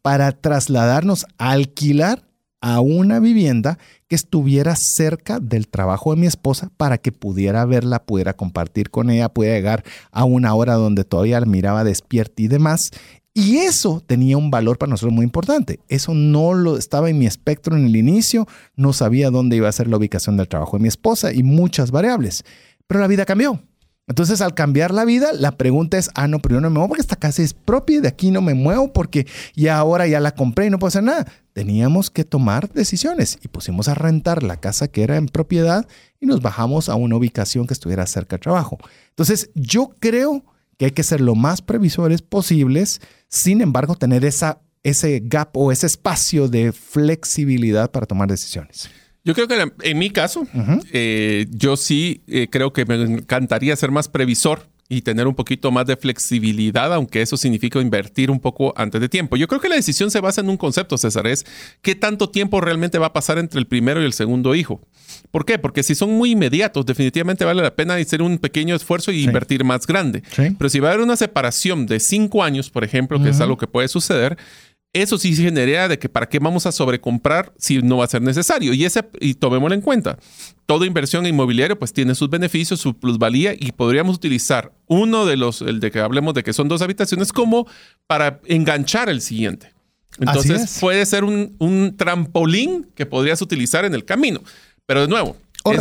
Speaker 3: para trasladarnos a alquilar a una vivienda que estuviera cerca del trabajo de mi esposa para que pudiera verla, pudiera compartir con ella, pudiera llegar a una hora donde todavía la miraba despierta y demás. Y eso tenía un valor para nosotros muy importante. Eso no lo estaba en mi espectro en el inicio, no sabía dónde iba a ser la ubicación del trabajo de mi esposa y muchas variables. Pero la vida cambió. Entonces, al cambiar la vida, la pregunta es, ah, no, pero yo no me muevo porque esta casa es propia y de aquí no me muevo porque ya ahora ya la compré y no puedo hacer nada. Teníamos que tomar decisiones y pusimos a rentar la casa que era en propiedad y nos bajamos a una ubicación que estuviera cerca del trabajo. Entonces, yo creo que hay que ser lo más previsores posibles, sin embargo, tener esa, ese gap o ese espacio de flexibilidad para tomar decisiones.
Speaker 4: Yo creo que en- en mi caso, eh, yo sí eh, creo que me encantaría ser más previsor y tener un poquito más de flexibilidad, aunque eso significa invertir un poco antes de tiempo. Yo creo que la decisión se basa en un concepto, César, es qué tanto tiempo realmente va a pasar entre el primero y el segundo hijo. ¿Por qué? Porque si son muy inmediatos, definitivamente vale la pena hacer un pequeño esfuerzo y invertir más grande.
Speaker 3: Sí.
Speaker 4: Pero si va a haber una separación de cinco años, por ejemplo, que es algo que puede suceder, eso sí genera de que para qué vamos a sobrecomprar si no va a ser necesario. Y, ese, y tomémoslo en cuenta. Toda inversión inmobiliaria pues tiene sus beneficios, su plusvalía y podríamos utilizar uno de los, el de que hablemos de que son dos habitaciones como para enganchar el siguiente. Entonces
Speaker 3: es.
Speaker 4: puede ser un, un trampolín que podrías utilizar en el camino. Pero de nuevo,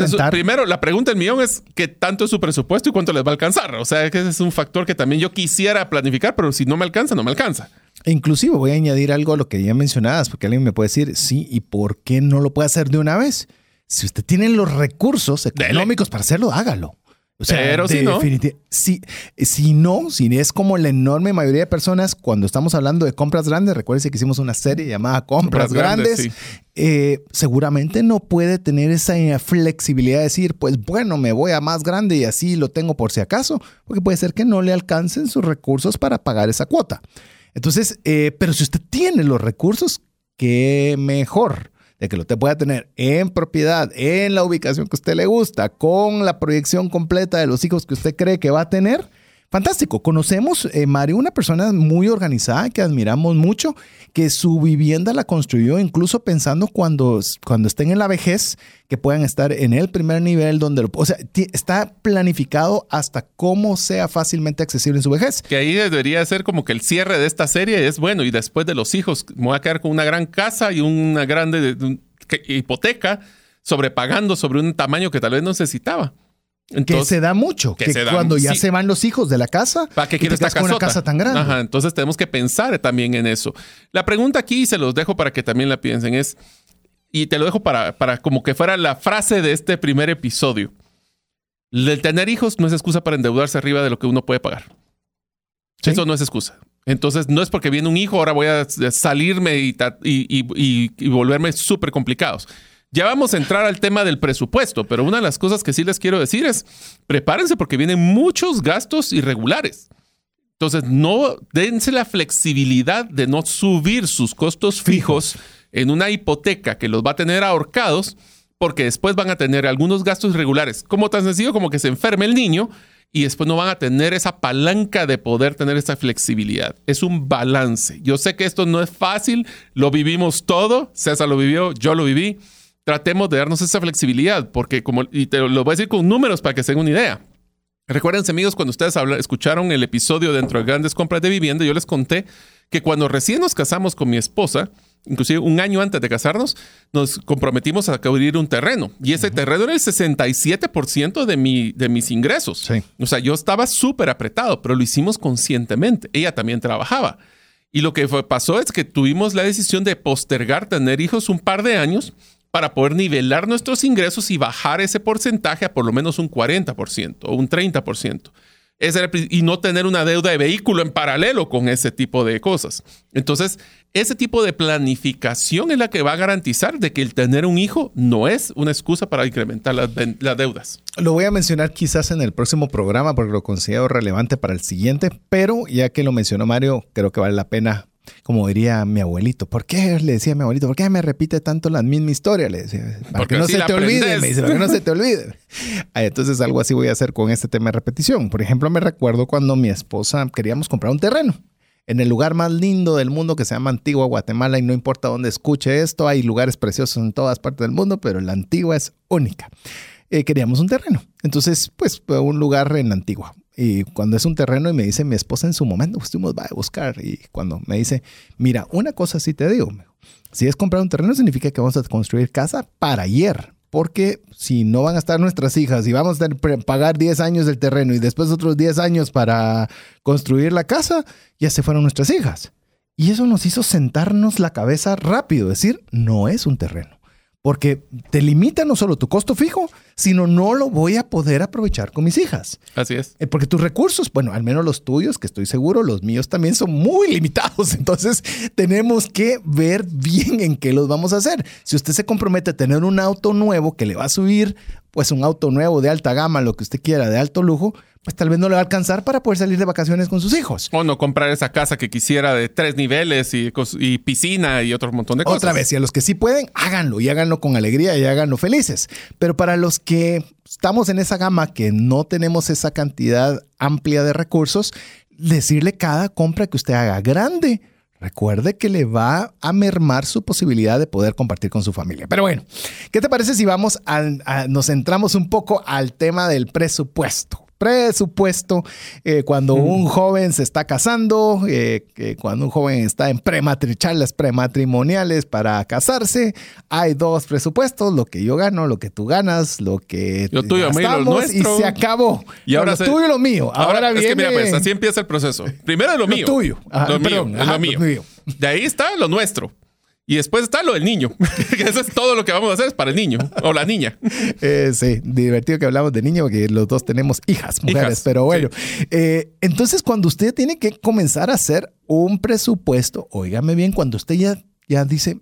Speaker 4: su- primero la pregunta del millón es qué tanto es su presupuesto y cuánto les va a alcanzar. O sea, que ese es un factor que también yo quisiera planificar, pero si no me alcanza, no me alcanza.
Speaker 3: E Inclusive voy a añadir algo a lo que ya mencionabas, porque alguien me puede decir, sí, ¿y por qué no lo puede hacer de una vez? Si usted tiene los recursos económicos para hacerlo, hágalo. O sea,
Speaker 4: Pero si no.
Speaker 3: si, si no, si es como la enorme mayoría de personas, cuando estamos hablando de compras grandes, recuérdense que hicimos una serie llamada Compras,
Speaker 4: Compras grandes,
Speaker 3: Grandes,
Speaker 4: sí.
Speaker 3: eh, seguramente no puede tener esa eh, flexibilidad de decir, pues bueno, me voy a más grande y así lo tengo por si acaso, porque puede ser que no le alcancen sus recursos para pagar esa cuota. Entonces, eh, pero si usted tiene los recursos, qué mejor de que lo usted pueda tener en propiedad, en la ubicación que usted le gusta, con la proyección completa de los hijos que usted cree que va a tener. Fantástico. Conocemos, eh, Mario, una persona muy organizada que admiramos mucho, que su vivienda la construyó incluso pensando cuando, cuando estén en la vejez, que puedan estar en el primer nivel donde, lo- o sea, está planificado hasta cómo sea fácilmente accesible en su vejez.
Speaker 4: Que ahí debería ser como que el cierre de esta serie es bueno y después de los hijos me voy a quedar con una gran casa y una grande hipoteca sobrepagando sobre un tamaño que tal vez no necesitaba.
Speaker 3: Que se da mucho,
Speaker 4: que
Speaker 3: que,
Speaker 4: se da-
Speaker 3: cuando ya
Speaker 4: sí.
Speaker 3: se van los hijos de la casa,
Speaker 4: ¿Para qué
Speaker 3: con una casa tan grande.
Speaker 4: Ajá, entonces tenemos que pensar también en eso. La pregunta aquí, y se los dejo para que también la piensen, es, y te lo dejo para, para como que fuera la frase de este primer episodio. El tener hijos no es excusa para endeudarse arriba de lo que uno puede pagar.
Speaker 3: Sí.
Speaker 4: Eso no es excusa. Entonces, no es porque viene un hijo, ahora voy a salirme y, ta- y- y- y- y volverme súper complicados. Ya vamos a entrar al tema del presupuesto, pero una de las cosas que sí les quiero decir es, prepárense porque vienen muchos gastos irregulares. Entonces, no dense la flexibilidad de no subir sus costos fijos en una hipoteca que los va a tener ahorcados, porque después van a tener algunos gastos irregulares, como tan sencillo como que se enferme el niño y después no van a tener esa palanca de poder tener esa flexibilidad. Es un balance. Yo sé que esto no es fácil, lo vivimos todo, César lo vivió, yo lo viví. Tratemos de darnos esa flexibilidad, porque como, y te lo voy a decir con números para que se den una idea. Recuérdense amigos, cuando ustedes escucharon el episodio dentro de Grandes Compras de Vivienda, yo les conté que cuando recién nos casamos con mi esposa, inclusive un año antes de casarnos, nos comprometimos a adquirir un terreno. Y ese terreno era el 67% de, mi, de mis ingresos. O sea, yo estaba súper apretado, pero lo hicimos conscientemente. Ella también trabajaba. Y lo que pasó es que tuvimos la decisión de postergar tener hijos un par de años para poder nivelar nuestros ingresos y bajar ese porcentaje a por lo menos un 40% o un 30% y no tener una deuda de vehículo en paralelo con ese tipo de cosas. Entonces, ese tipo de planificación es la que va a garantizar de que el tener un hijo no es una excusa para incrementar las, las deudas.
Speaker 3: Lo voy a mencionar quizás en el próximo programa porque lo considero relevante para el siguiente, pero ya que lo mencionó Mario, creo que vale la pena como diría mi abuelito, ¿por qué le decía a mi abuelito, por qué me repite tanto la misma historia? Le decía, para que no se te olvide, me dice, para que no se te olvide. Entonces algo así voy a hacer con este tema de repetición. Por ejemplo, me recuerdo cuando mi esposa queríamos comprar un terreno en el lugar más lindo del mundo que se llama Antigua Guatemala y no importa dónde escuche esto, hay lugares preciosos en todas partes del mundo, pero la Antigua es única. Eh, queríamos un terreno. Entonces, pues, un lugar en la Antigua. Y cuando es un terreno y me dice mi esposa en su momento, pues va a buscar. Y cuando me dice, mira, una cosa sí te digo, si es comprar un terreno significa que vamos a construir casa para ayer. Porque si no van a estar nuestras hijas y vamos a pagar 10 años del terreno y después otros 10 años para construir la casa, ya se fueron nuestras hijas. Y eso nos hizo sentarnos la cabeza rápido, decir, no es un terreno porque te limita no solo tu costo fijo, sino no lo voy a poder aprovechar con mis hijas.
Speaker 4: Así es.
Speaker 3: Eh, porque tus recursos, bueno, al menos los tuyos, que estoy seguro, los míos también son muy *laughs* limitados. Entonces, tenemos que ver bien en qué los vamos a hacer. Si usted se compromete a tener un auto nuevo que le va a subir, pues un auto nuevo de alta gama, lo que usted quiera, de alto lujo, pues tal vez no le va a alcanzar para poder salir de vacaciones con sus hijos.
Speaker 4: O no comprar esa casa que quisiera de tres niveles y, piscina y otro montón de cosas.
Speaker 3: Otra vez, y a los que sí pueden, háganlo y háganlo con alegría y háganlo felices. Pero para los que estamos en esa gama que no tenemos esa cantidad amplia de recursos, decirle cada compra que usted haga grande. Recuerde que le va a mermar su posibilidad de poder compartir con su familia. Pero bueno, ¿qué te parece si vamos a, nos centramos un poco al tema del presupuesto? Presupuesto, eh, cuando un joven se está casando, eh, cuando un joven está en charlas prematrimoniales para casarse, hay dos presupuestos, lo que yo gano, lo que tú ganas, lo que
Speaker 4: lo tuyo, mío,
Speaker 3: y se acabó.
Speaker 4: Y ahora
Speaker 3: lo tuyo y lo mío. Ahora, viene...
Speaker 4: Es que mira, pues así empieza el proceso. Primero lo mío.
Speaker 3: Lo tuyo.
Speaker 4: lo, mío, lo mío. De ahí está lo nuestro. Y después está lo del niño. *laughs* Eso es todo lo que vamos a hacer es para el niño o la niña. *laughs*
Speaker 3: Eh, sí, divertido que hablamos de niño porque los dos tenemos hijas, mujeres. pero bueno, eh, entonces cuando usted tiene que comenzar a hacer un presupuesto, óigame bien, cuando usted ya, ya dice,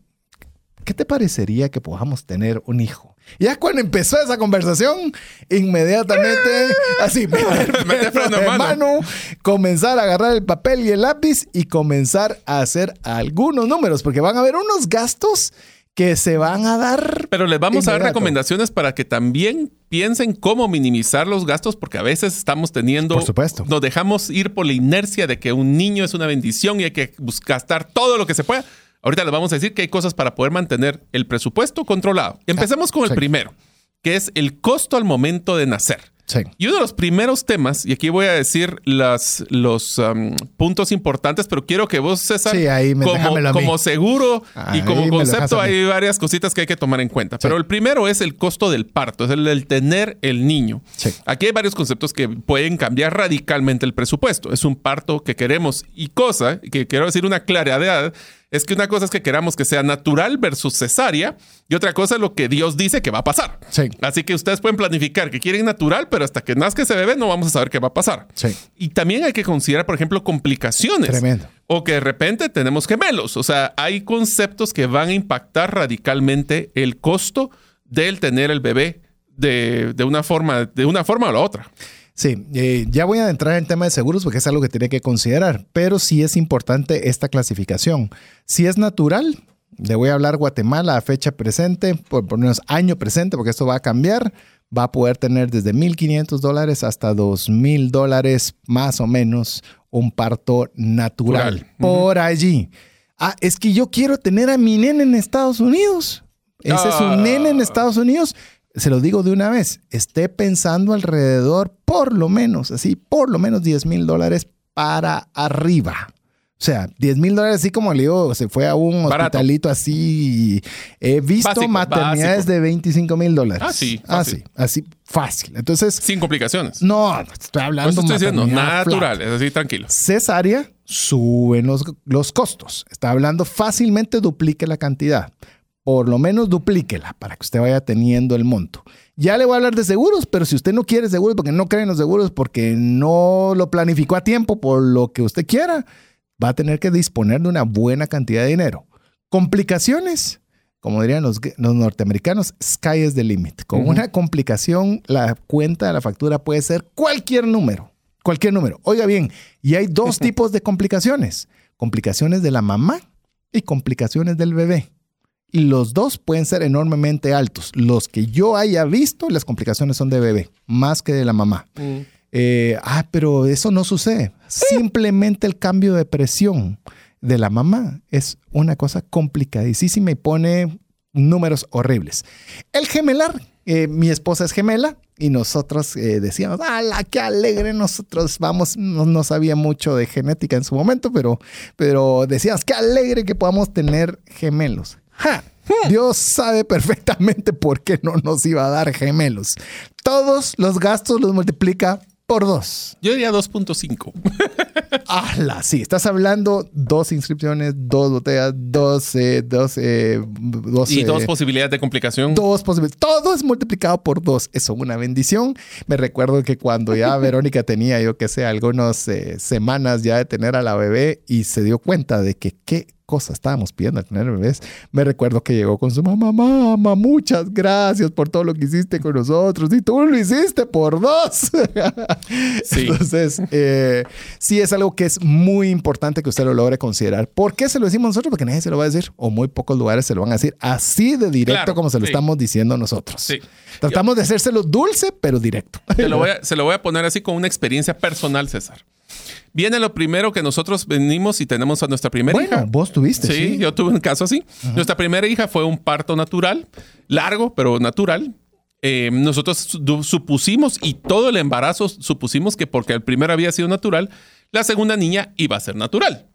Speaker 3: ¿qué te parecería que podamos tener un hijo? Ya cuando empezó esa conversación, inmediatamente, así, *laughs* meter freno en mano, comenzar a agarrar el papel y el lápiz y comenzar a hacer algunos números, porque van a haber unos gastos que se van a dar.
Speaker 4: Pero les vamos a dar recomendaciones para que también piensen cómo minimizar los gastos, porque a veces estamos teniendo.
Speaker 3: Por supuesto.
Speaker 4: Nos dejamos ir por la inercia de que un niño es una bendición y hay que gastar todo lo que se pueda. Ahorita les vamos a decir que hay cosas para poder mantener el presupuesto controlado. Empecemos con el primero, que es el costo al momento de nacer. Y uno de los primeros temas, y aquí voy a decir las, los um, puntos importantes, pero quiero que vos, César, como, seguro y como concepto, hay varias cositas que hay que tomar en cuenta. Pero el primero es el costo del parto, es el del tener el niño. Aquí hay varios conceptos que pueden cambiar radicalmente el presupuesto. Es un parto que queremos y cosa, que quiero decir una claridad, es que una cosa es que queramos que sea natural versus cesárea y otra cosa es lo que Dios dice que va a pasar. Así que ustedes pueden planificar que quieren natural, pero hasta que nazca ese bebé no vamos a saber qué va a pasar. Y también hay que considerar, por ejemplo, complicaciones.
Speaker 3: Tremendo.
Speaker 4: O que de repente tenemos gemelos. O sea, hay conceptos que van a impactar radicalmente el costo del tener el bebé de, de una, forma, de una forma o la otra.
Speaker 3: Sí, eh, ya voy a entrar en el tema de seguros porque es algo que tiene que considerar, pero sí es importante esta clasificación. Si es natural, le voy a hablar Guatemala a fecha presente, por menos año presente, porque esto va a cambiar. va a poder tener desde 1.500 dólares hasta 2.000 dólares más o menos un parto natural. Por allí. Ah, es que yo quiero tener a mi nene en Estados Unidos. Ese es
Speaker 4: Ah.
Speaker 3: un nene en Estados Unidos. Se lo digo de una vez, esté pensando alrededor, por lo menos, así, por lo menos 10 mil dólares para arriba. O sea, 10 mil dólares, así como le digo, se fue a un
Speaker 4: Barato.
Speaker 3: hospitalito así. He visto
Speaker 4: Básico,
Speaker 3: maternidades
Speaker 4: básico.
Speaker 3: de 25 mil dólares.
Speaker 4: Ah, sí,
Speaker 3: Así,
Speaker 4: fácil.
Speaker 3: así, fácil. Entonces,
Speaker 4: Sin complicaciones.
Speaker 3: no, estoy hablando
Speaker 4: eso estoy diciendo,
Speaker 3: flat
Speaker 4: natural, es así, tranquilo.
Speaker 3: cesárea, suben los, los costos. Está hablando fácilmente duplique la cantidad. Por lo menos duplíquela para que usted vaya teniendo el monto. Ya le voy a hablar de seguros, pero si usted no quiere seguros porque no cree en los seguros, porque no lo planificó a tiempo por lo que usted quiera, va a tener que disponer de una buena cantidad de dinero. Complicaciones, como dirían los, los norteamericanos, sky is the limit. Con una complicación, la cuenta de la factura puede ser cualquier número. Cualquier número. Oiga bien, y hay dos *laughs* tipos de complicaciones. Complicaciones de la mamá y complicaciones del bebé. Y los dos pueden ser enormemente altos. Los que yo haya visto, las complicaciones son de bebé, más que de la mamá. Eh, ah, pero eso no sucede. Simplemente el cambio de presión de la mamá es una cosa complicadísima y pone números horribles. El gemelar, eh, mi esposa es gemela y nosotros eh, decíamos, ¡ala, qué alegre! Nosotros vamos, no, no sabía mucho de genética en su momento, pero, pero decíamos, qué alegre que podamos tener gemelos. ¡Ja! Dios sabe perfectamente por qué no nos iba a dar gemelos. Todos los gastos los multiplica por dos.
Speaker 4: Yo diría 2.5.
Speaker 3: ¡Hala! *laughs* Sí, estás hablando dos inscripciones, dos botellas, dos, eh, dos, eh, dos,
Speaker 4: y
Speaker 3: eh,
Speaker 4: dos posibilidades de complicación.
Speaker 3: Dos posibilidades. Todo es multiplicado por dos. Eso es una bendición. Me recuerdo que cuando ya *laughs* Verónica tenía, yo que sé, algunas eh, semanas ya de tener a la bebé y se dio cuenta de que qué cosa estábamos pidiendo al tener bebés, me recuerdo que llegó con su mamá, mamá, muchas gracias por todo lo que hiciste con nosotros y tú lo hiciste por dos. *laughs*
Speaker 4: Sí.
Speaker 3: Entonces, eh, sí es algo que es muy importante que usted lo logre considerar. ¿Por qué se lo decimos nosotros? Porque nadie se lo va a decir o muy pocos lugares se lo van a decir así de directo
Speaker 4: Claro,
Speaker 3: como se lo
Speaker 4: sí.
Speaker 3: estamos diciendo nosotros.
Speaker 4: Sí.
Speaker 3: Tratamos de hacérselo dulce, pero directo.
Speaker 4: Lo voy a- *laughs* se lo voy a poner así con una experiencia personal, César. Viene lo primero que nosotros venimos y tenemos a nuestra primera
Speaker 3: Bueno,
Speaker 4: hija.
Speaker 3: vos tuviste.
Speaker 4: Sí,
Speaker 3: Sí,
Speaker 4: yo tuve un caso así. Nuestra primera hija fue un parto natural, largo, pero natural. Eh, nosotros su- supusimos, y todo el embarazo supusimos que porque el primero había sido natural, la segunda niña iba a ser natural.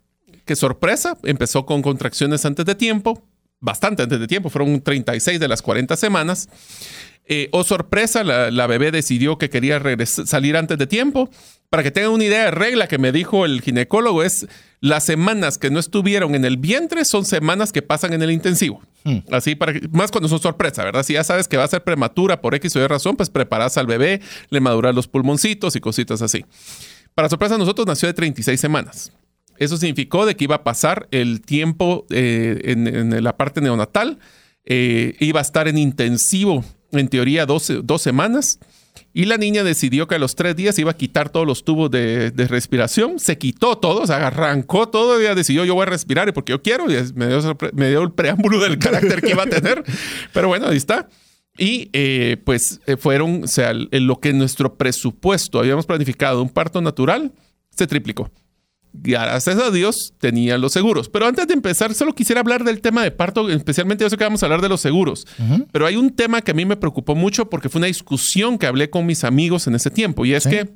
Speaker 4: Qué sorpresa, empezó con contracciones antes de tiempo, bastante antes de tiempo, fueron 36 de las 40 semanas. Eh, oh sorpresa, la, la bebé decidió que quería salir antes de tiempo. Para que tengan una idea de regla que me dijo el ginecólogo es las semanas que no estuvieron en el vientre son semanas que pasan en el intensivo. Así para que, más cuando son sorpresa, ¿verdad? Si ya sabes que va a ser prematura por X o Y razón, pues preparas al bebé, le maduras los pulmoncitos y cositas así. Para sorpresa, nosotros nació de 36 semanas. Eso significó de que iba a pasar el tiempo eh, en, en la parte neonatal, eh, iba a estar en intensivo, en teoría, 12, dos semanas. Y la niña decidió que a los tres días iba a quitar todos los tubos de, de respiración. Se quitó todo, o sea, arrancó todo. Ella decidió, yo voy a respirar porque yo quiero. Y me dio, me dio el preámbulo del carácter que iba a tener. *laughs* Pero bueno, ahí está. Y eh, pues eh, fueron, o sea, el- lo que nuestro presupuesto habíamos planificado, un parto natural, se triplicó. Gracias a Dios tenía los seguros. Pero antes de empezar, solo quisiera hablar del tema de parto, especialmente yo sé que vamos a hablar de los seguros. Pero hay un tema que a mí me preocupó mucho porque fue una discusión que hablé con mis amigos en ese tiempo. Y es
Speaker 3: Sí.
Speaker 4: que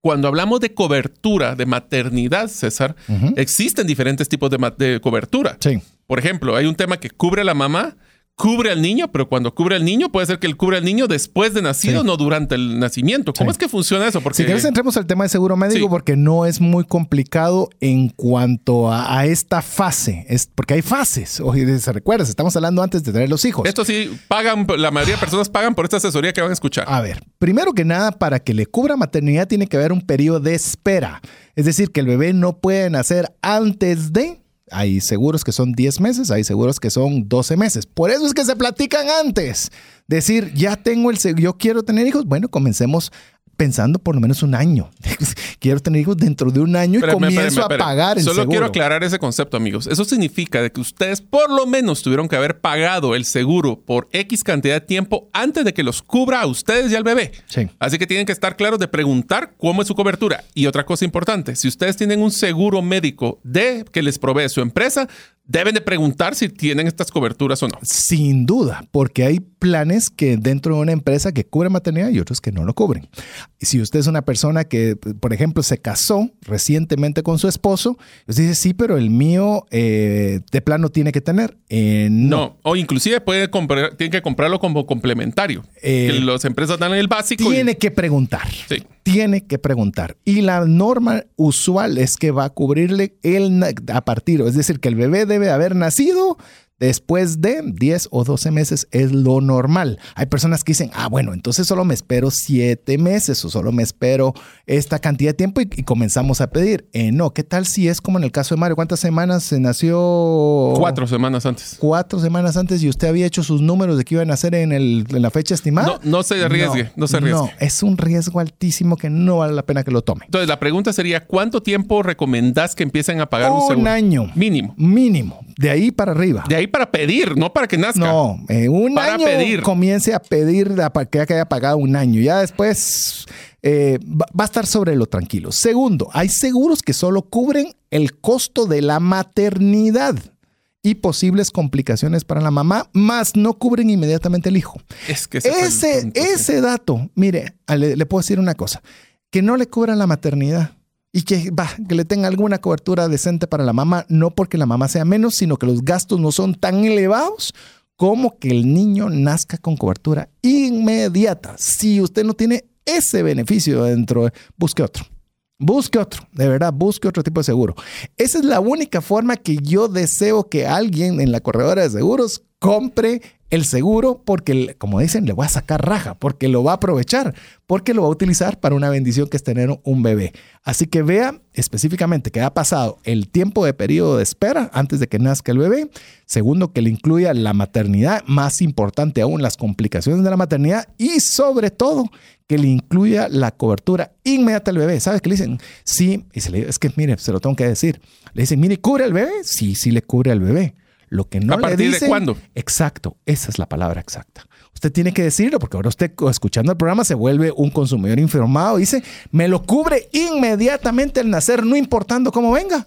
Speaker 4: cuando hablamos de cobertura de maternidad, César, existen diferentes tipos de cobertura.
Speaker 3: Sí.
Speaker 4: Por ejemplo, hay un tema que cubre a la mamá, cubre al niño, pero cuando cubre al niño, puede ser que él cubre al niño después de nacido,
Speaker 3: Sí.
Speaker 4: no durante el nacimiento. ¿Cómo
Speaker 3: Sí.
Speaker 4: es que funciona eso? Porque
Speaker 3: Si quieres entremos al tema de seguro médico
Speaker 4: Sí.
Speaker 3: porque no es muy complicado en cuanto a, a esta fase. Es porque hay fases. Oye, se recuerda, estamos hablando antes de tener los hijos.
Speaker 4: esto sí pagan, la mayoría de personas pagan por esta asesoría que van a escuchar.
Speaker 3: A ver, primero que nada, para que le cubra maternidad tiene que haber un periodo de espera. Es decir, que el bebé no puede nacer antes de... Hay seguros que son 10 meses, hay seguros que son 12 meses. Por eso es que se platican antes. Decir, ya tengo el seguro, yo quiero tener hijos. Bueno, comencemos pensando por lo menos un año. *laughs* quiero tener hijos dentro de un año y
Speaker 4: Espérame,
Speaker 3: comienzo
Speaker 4: espérame,
Speaker 3: a pagar el
Speaker 4: Solo
Speaker 3: seguro.
Speaker 4: quiero aclarar ese concepto, amigos. Eso significa de que ustedes por lo menos tuvieron que haber pagado el seguro por X cantidad de tiempo antes de que los cubra a ustedes y al bebé.
Speaker 3: Sí.
Speaker 4: Así que tienen que estar claros de preguntar cómo es su cobertura. Y otra cosa importante, si ustedes tienen un seguro médico de que les provee su empresa, deben de preguntar si tienen estas coberturas o no.
Speaker 3: Sin duda, porque hay planes que dentro de una empresa que cubren maternidad y otros que no lo cubren. Y si usted es una persona que, por ejemplo, se casó recientemente con su esposo, usted dice, sí, pero el mío eh, de plano tiene que tener. Eh, no.
Speaker 4: No. O inclusive puede comprar, tienen que comprarlo como complementario.
Speaker 3: Eh,
Speaker 4: que las empresas dan el básico. y-
Speaker 3: Tiene que preguntar.
Speaker 4: Sí.
Speaker 3: Tiene que preguntar. Y la norma usual es que va a cubrirle el a partir, es decir, que el bebé debe haber nacido después de 10 o 12 meses es lo normal. Hay personas que dicen, ah, bueno, entonces solo me espero 7 meses o solo me espero esta cantidad de tiempo y, y comenzamos a pedir. Eh, no, ¿qué tal si es como en el caso de Mario? ¿Cuántas semanas se nació?
Speaker 4: Cuatro semanas antes.
Speaker 3: Cuatro semanas antes y usted había hecho sus números de que iban a hacer en, el- en la fecha estimada.
Speaker 4: No, no se arriesgue, no se arriesgue.
Speaker 3: No, es un riesgo altísimo que no vale la pena que lo tome.
Speaker 4: Entonces, la pregunta sería: ¿cuánto tiempo recomendás que empiecen a pagar un,
Speaker 3: Un
Speaker 4: seguro?
Speaker 3: año.
Speaker 4: Mínimo.
Speaker 3: Mínimo. De ahí para arriba.
Speaker 4: De ahí para pedir, no para que nazca.
Speaker 3: No, eh, un
Speaker 4: Para
Speaker 3: año
Speaker 4: pedir.
Speaker 3: comience a pedir la- que haya pagado un año. Ya después eh, va, va a estar sobre lo tranquilo. Segundo, hay seguros que solo cubren el costo de la maternidad y posibles complicaciones para la mamá, más no cubren inmediatamente el hijo.
Speaker 4: Es que ese,
Speaker 3: Ese, dato, mire, a- le, le puedo decir una cosa, que no le cubran la maternidad y que, le tenga alguna cobertura decente para la mamá, no porque la mamá sea menos, sino que los gastos no son tan elevados como que el niño nazca con cobertura inmediata. Si usted no tiene ese beneficio dentro, busque otro. Busque otro, de verdad, busque otro tipo de seguro. Esa es la única forma que yo deseo que alguien en la corredora de seguros compre el seguro porque, como dicen, le voy a sacar raja, porque lo va a aprovechar, porque lo va a utilizar para una bendición que es tener un bebé. Así que vea específicamente que ha pasado el tiempo de periodo de espera antes de que nazca el bebé. Segundo, que le incluya la maternidad, más importante aún, las complicaciones de la maternidad y sobre todo que le incluya la cobertura inmediata al bebé. ¿Sabes qué le dicen? Sí, y se le, es que mire, se lo tengo que decir. Le dicen, mire, ¿cubre al bebé? Sí, sí le cubre al bebé. Lo que no
Speaker 4: ¿A
Speaker 3: le
Speaker 4: partir de cuándo?
Speaker 3: Exacto, esa es la palabra exacta. Usted tiene que decirlo porque ahora usted escuchando el programa se vuelve un consumidor informado. Dice, me lo cubre inmediatamente al nacer, no importando cómo venga.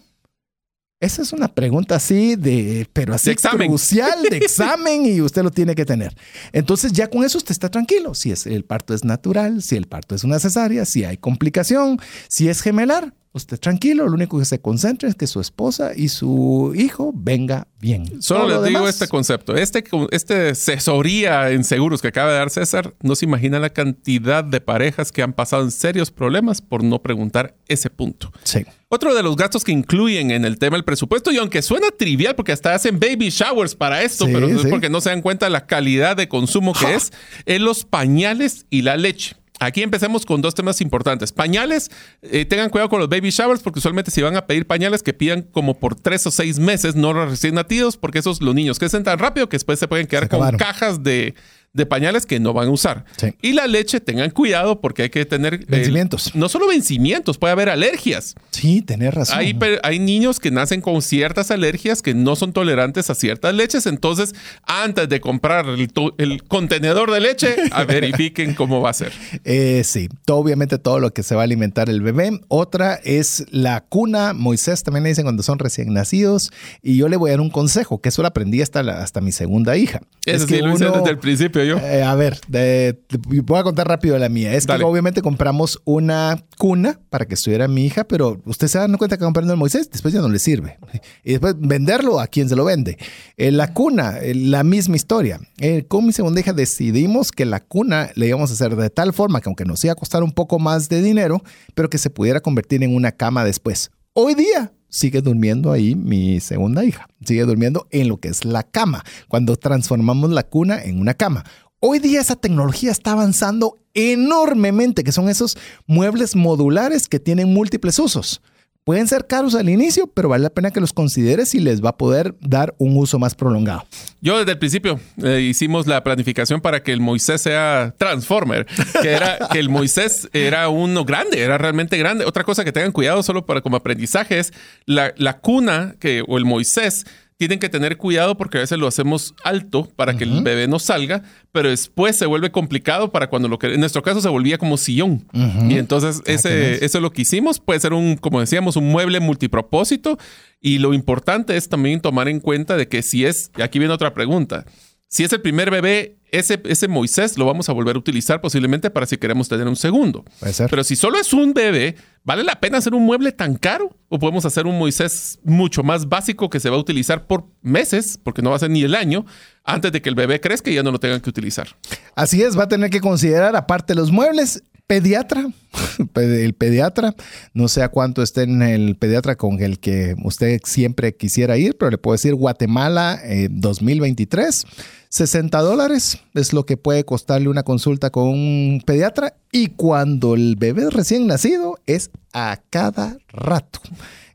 Speaker 3: Esa es una pregunta así de, pero así
Speaker 4: De examen.
Speaker 3: crucial de *laughs* examen y usted lo tiene que tener. Entonces ya con eso usted está tranquilo. Si es, el parto es natural, si el parto es una cesárea, si hay complicación, si es gemelar, usted tranquilo. Lo único que se concentra es que su esposa y su hijo venga bien.
Speaker 4: Solo les digo
Speaker 3: demás,
Speaker 4: este concepto. Este, este asesoría en seguros que acaba de dar César, no se imagina la cantidad de parejas que han pasado en serios problemas por no preguntar ese punto.
Speaker 3: Sí.
Speaker 4: Otro de los gastos que incluyen en el tema del presupuesto, y aunque suena trivial porque hasta hacen baby showers para esto,
Speaker 3: Sí,
Speaker 4: pero es
Speaker 3: sí.
Speaker 4: porque no se dan cuenta la calidad de consumo que es, es los pañales y la leche. Aquí empecemos con dos temas importantes. Pañales, eh, tengan cuidado con los baby showers porque usualmente si van a pedir pañales que pidan como por tres o seis meses, no los recién nacidos, porque esos los niños crecen tan rápido que después se pueden quedar
Speaker 3: Se
Speaker 4: con cajas de, de pañales que no van a usar.
Speaker 3: Sí.
Speaker 4: Y la leche, tengan cuidado porque hay que tener... eh,
Speaker 3: Vencimientos.
Speaker 4: no solo vencimientos, puede haber alergias.
Speaker 3: Sí, tenés razón.
Speaker 4: Hay, niños que nacen con ciertas alergias que no son tolerantes a ciertas leches. Entonces, antes de comprar el, contenedor de leche, a *laughs* verifiquen cómo va a ser.
Speaker 3: Eh, sí, obviamente todo lo que se va a alimentar el bebé. Otra es la cuna. Moisés también le dicen cuando son recién nacidos. Y yo le voy a dar un consejo, que eso lo aprendí hasta, la- hasta mi segunda hija.
Speaker 4: Eso
Speaker 3: Es
Speaker 4: sí,
Speaker 3: que
Speaker 4: lo hice
Speaker 3: uno-
Speaker 4: desde el principio yo.
Speaker 3: Eh, a ver, de- de- voy a contar rápido la mía. Es
Speaker 4: Dale.
Speaker 3: que obviamente compramos una cuna para que estuviera mi hija, pero usted se da cuenta que comprando el Moisés, después ya no le sirve. Y después venderlo a quien se lo vende. Eh, la cuna, eh, la misma historia. Con mi segunda hija decidimos que la cuna le íbamos a hacer de tal forma que aunque nos iba a costar un poco más de dinero, pero que se pudiera convertir en una cama después. Hoy día sigue durmiendo ahí mi segunda hija. Sigue durmiendo en lo que es la cama, cuando transformamos la cuna en una cama. Hoy día esa tecnología está avanzando enormemente, que son esos muebles modulares que tienen múltiples usos. Pueden ser caros al inicio, pero vale la pena que los consideres y les va a poder dar un uso más prolongado.
Speaker 4: Yo desde el principio eh, hicimos la planificación para que el Moisés sea Transformer, que era *laughs* que el Moisés era uno grande, era realmente grande. Otra cosa que tengan cuidado solo para como aprendizaje es la, la cuna que, o el Moisés tienen que tener cuidado porque a veces lo hacemos alto para que el bebé no salga, pero después se vuelve complicado para cuando lo que en nuestro caso se volvía como sillón. Y entonces
Speaker 3: Ah,
Speaker 4: ese, eso es lo que hicimos. Puede ser un, como decíamos, un mueble multipropósito. Y lo importante es también tomar en cuenta de que si es, y aquí viene otra pregunta, si es el primer bebé, ese, ese Moisés lo vamos a volver a utilizar posiblemente para si queremos tener un segundo.
Speaker 3: Puede ser.
Speaker 4: Pero si solo es un bebé, ¿vale la pena hacer un mueble tan caro? ¿O podemos hacer un Moisés mucho más básico que se va a utilizar por meses, porque no va a ser ni el año, antes de que el bebé crezca y ya no lo tengan que utilizar?
Speaker 3: Así es, va a tener que considerar, aparte de los muebles, pediatra. *laughs* El pediatra, no sé a cuánto esté en el pediatra con el que usted siempre quisiera ir, pero le puedo decir Guatemala eh, 2023. 60 dólares es lo que puede costarle una consulta con un pediatra y cuando el bebé es recién nacido es a cada rato.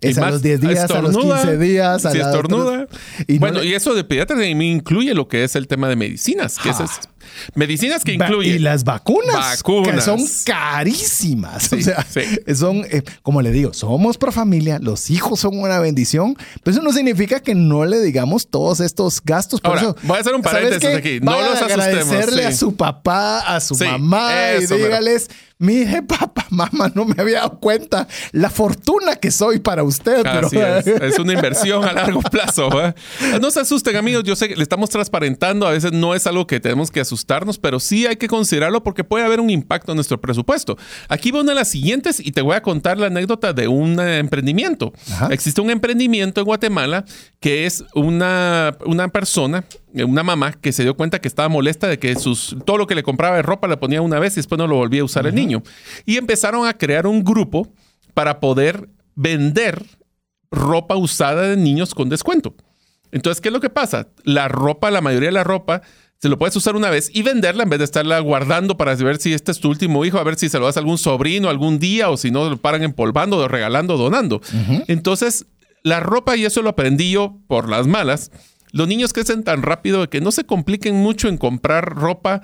Speaker 3: Es a los 10 días, a los
Speaker 4: estornuda,
Speaker 3: 15 días. A
Speaker 4: si estornuda.
Speaker 3: y no
Speaker 4: bueno,
Speaker 3: le-
Speaker 4: y eso de pediatra también incluye lo que es el tema de medicinas. Que es- medicinas que
Speaker 3: Va-
Speaker 4: incluye.
Speaker 3: Y las vacunas,
Speaker 4: Vacunas.
Speaker 3: que son carísimas.
Speaker 4: Sí,
Speaker 3: o sea,
Speaker 4: sí.
Speaker 3: son, eh, como le digo, somos pro familia, los hijos son una bendición, pero eso no significa que no le digamos todos estos gastos. Por
Speaker 4: Ahora,
Speaker 3: eso,
Speaker 4: voy a hacer un
Speaker 3: ¿sabes
Speaker 4: paréntesis aquí. No los asustemos,
Speaker 3: agradecerle
Speaker 4: sí.
Speaker 3: a su papá, a su mamá
Speaker 4: eso,
Speaker 3: dígales, mire, *laughs* papá, mamá, no me había dado cuenta la fortuna que soy para usted. pero-
Speaker 4: es. *laughs* Es una inversión a largo plazo. ¿verdad? No se asusten, amigos. Yo sé que le estamos transparentando. A veces no es algo que tenemos que asustarnos, pero sí hay que considerarlo porque puede haber un impacto en nuestro presupuesto. Aquí va una de las siguientes y te voy a contar la anécdota de un eh, emprendimiento.
Speaker 3: Ajá.
Speaker 4: Existe un emprendimiento en Guatemala que es una, una persona, eh, una mamá, que se dio cuenta que estaba molesta de que sus, todo lo que le compraba de ropa le ponía una vez y después no lo volvía a usar el niño. Y empezaron a crear un grupo para poder vender ropa usada de niños con descuento. Entonces, ¿qué es lo que pasa? La ropa, la mayoría de la ropa, se lo puedes usar una vez y venderla en vez de estarla guardando para ver si este es tu último hijo, a ver si se lo das a algún sobrino algún día o si no lo paran empolvando, regalando, donando. Entonces, la ropa, y eso lo aprendí yo por las malas, los niños crecen tan rápido que no se compliquen mucho en comprar ropa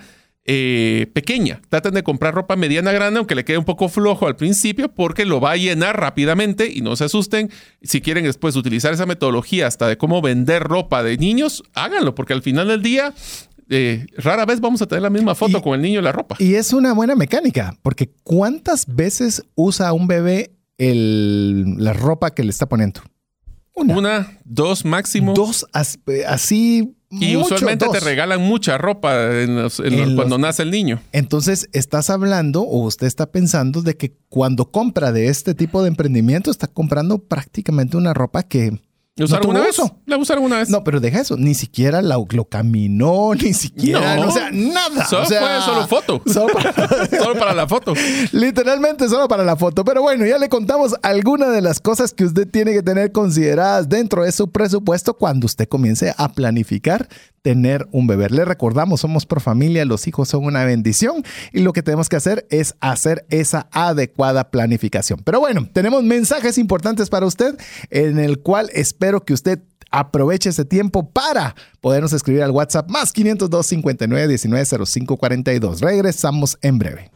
Speaker 4: eh, pequeña. Traten de comprar ropa mediana grande, aunque le quede un poco flojo al principio, porque lo va a llenar rápidamente y no se asusten. Si quieren después utilizar esa metodología hasta de cómo vender ropa de niños, háganlo, porque al final del día, eh, rara vez vamos a tener la misma foto
Speaker 3: Y-
Speaker 4: con el niño y la ropa.
Speaker 3: Y es una buena mecánica, porque ¿cuántas veces usa un bebé el- la ropa que le está poniendo? Una.
Speaker 4: Una, dos máximo.
Speaker 3: Dos, as- así.
Speaker 4: y
Speaker 3: mucho,
Speaker 4: usualmente te regalan mucha ropa en los- en
Speaker 3: En
Speaker 4: los-
Speaker 3: los-
Speaker 4: cuando nace el niño.
Speaker 3: Entonces, estás hablando o usted está pensando de que cuando compra de este tipo de emprendimiento, está comprando prácticamente una ropa que.
Speaker 4: ¿La usaron
Speaker 3: tuvo
Speaker 4: una vez?
Speaker 3: uso.
Speaker 4: ¿La usaron una vez?
Speaker 3: No, pero deja eso, ni siquiera la- lo caminó, *laughs* ni siquiera,
Speaker 4: No.
Speaker 3: no, o sea, nada.
Speaker 4: Solo
Speaker 3: o sea,
Speaker 4: fue solo foto. *laughs*
Speaker 3: solo para- *laughs*
Speaker 4: Solo para la foto.
Speaker 3: Literalmente solo para la foto. Pero bueno, ya le contamos algunas de las cosas que usted tiene que tener consideradas dentro de su presupuesto cuando usted comience a planificar tener un bebé. Le recordamos, somos por familia, los hijos son una bendición y lo que tenemos que hacer es hacer esa adecuada planificación. Pero bueno, tenemos mensajes importantes para usted en el cual espero que usted aproveche ese tiempo para podernos escribir al WhatsApp más 502 59 19 05 42. Regresamos en breve.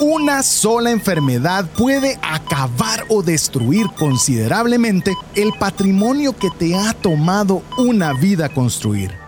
Speaker 3: Una sola enfermedad puede acabar o destruir considerablemente el patrimonio que te ha tomado una vida construir.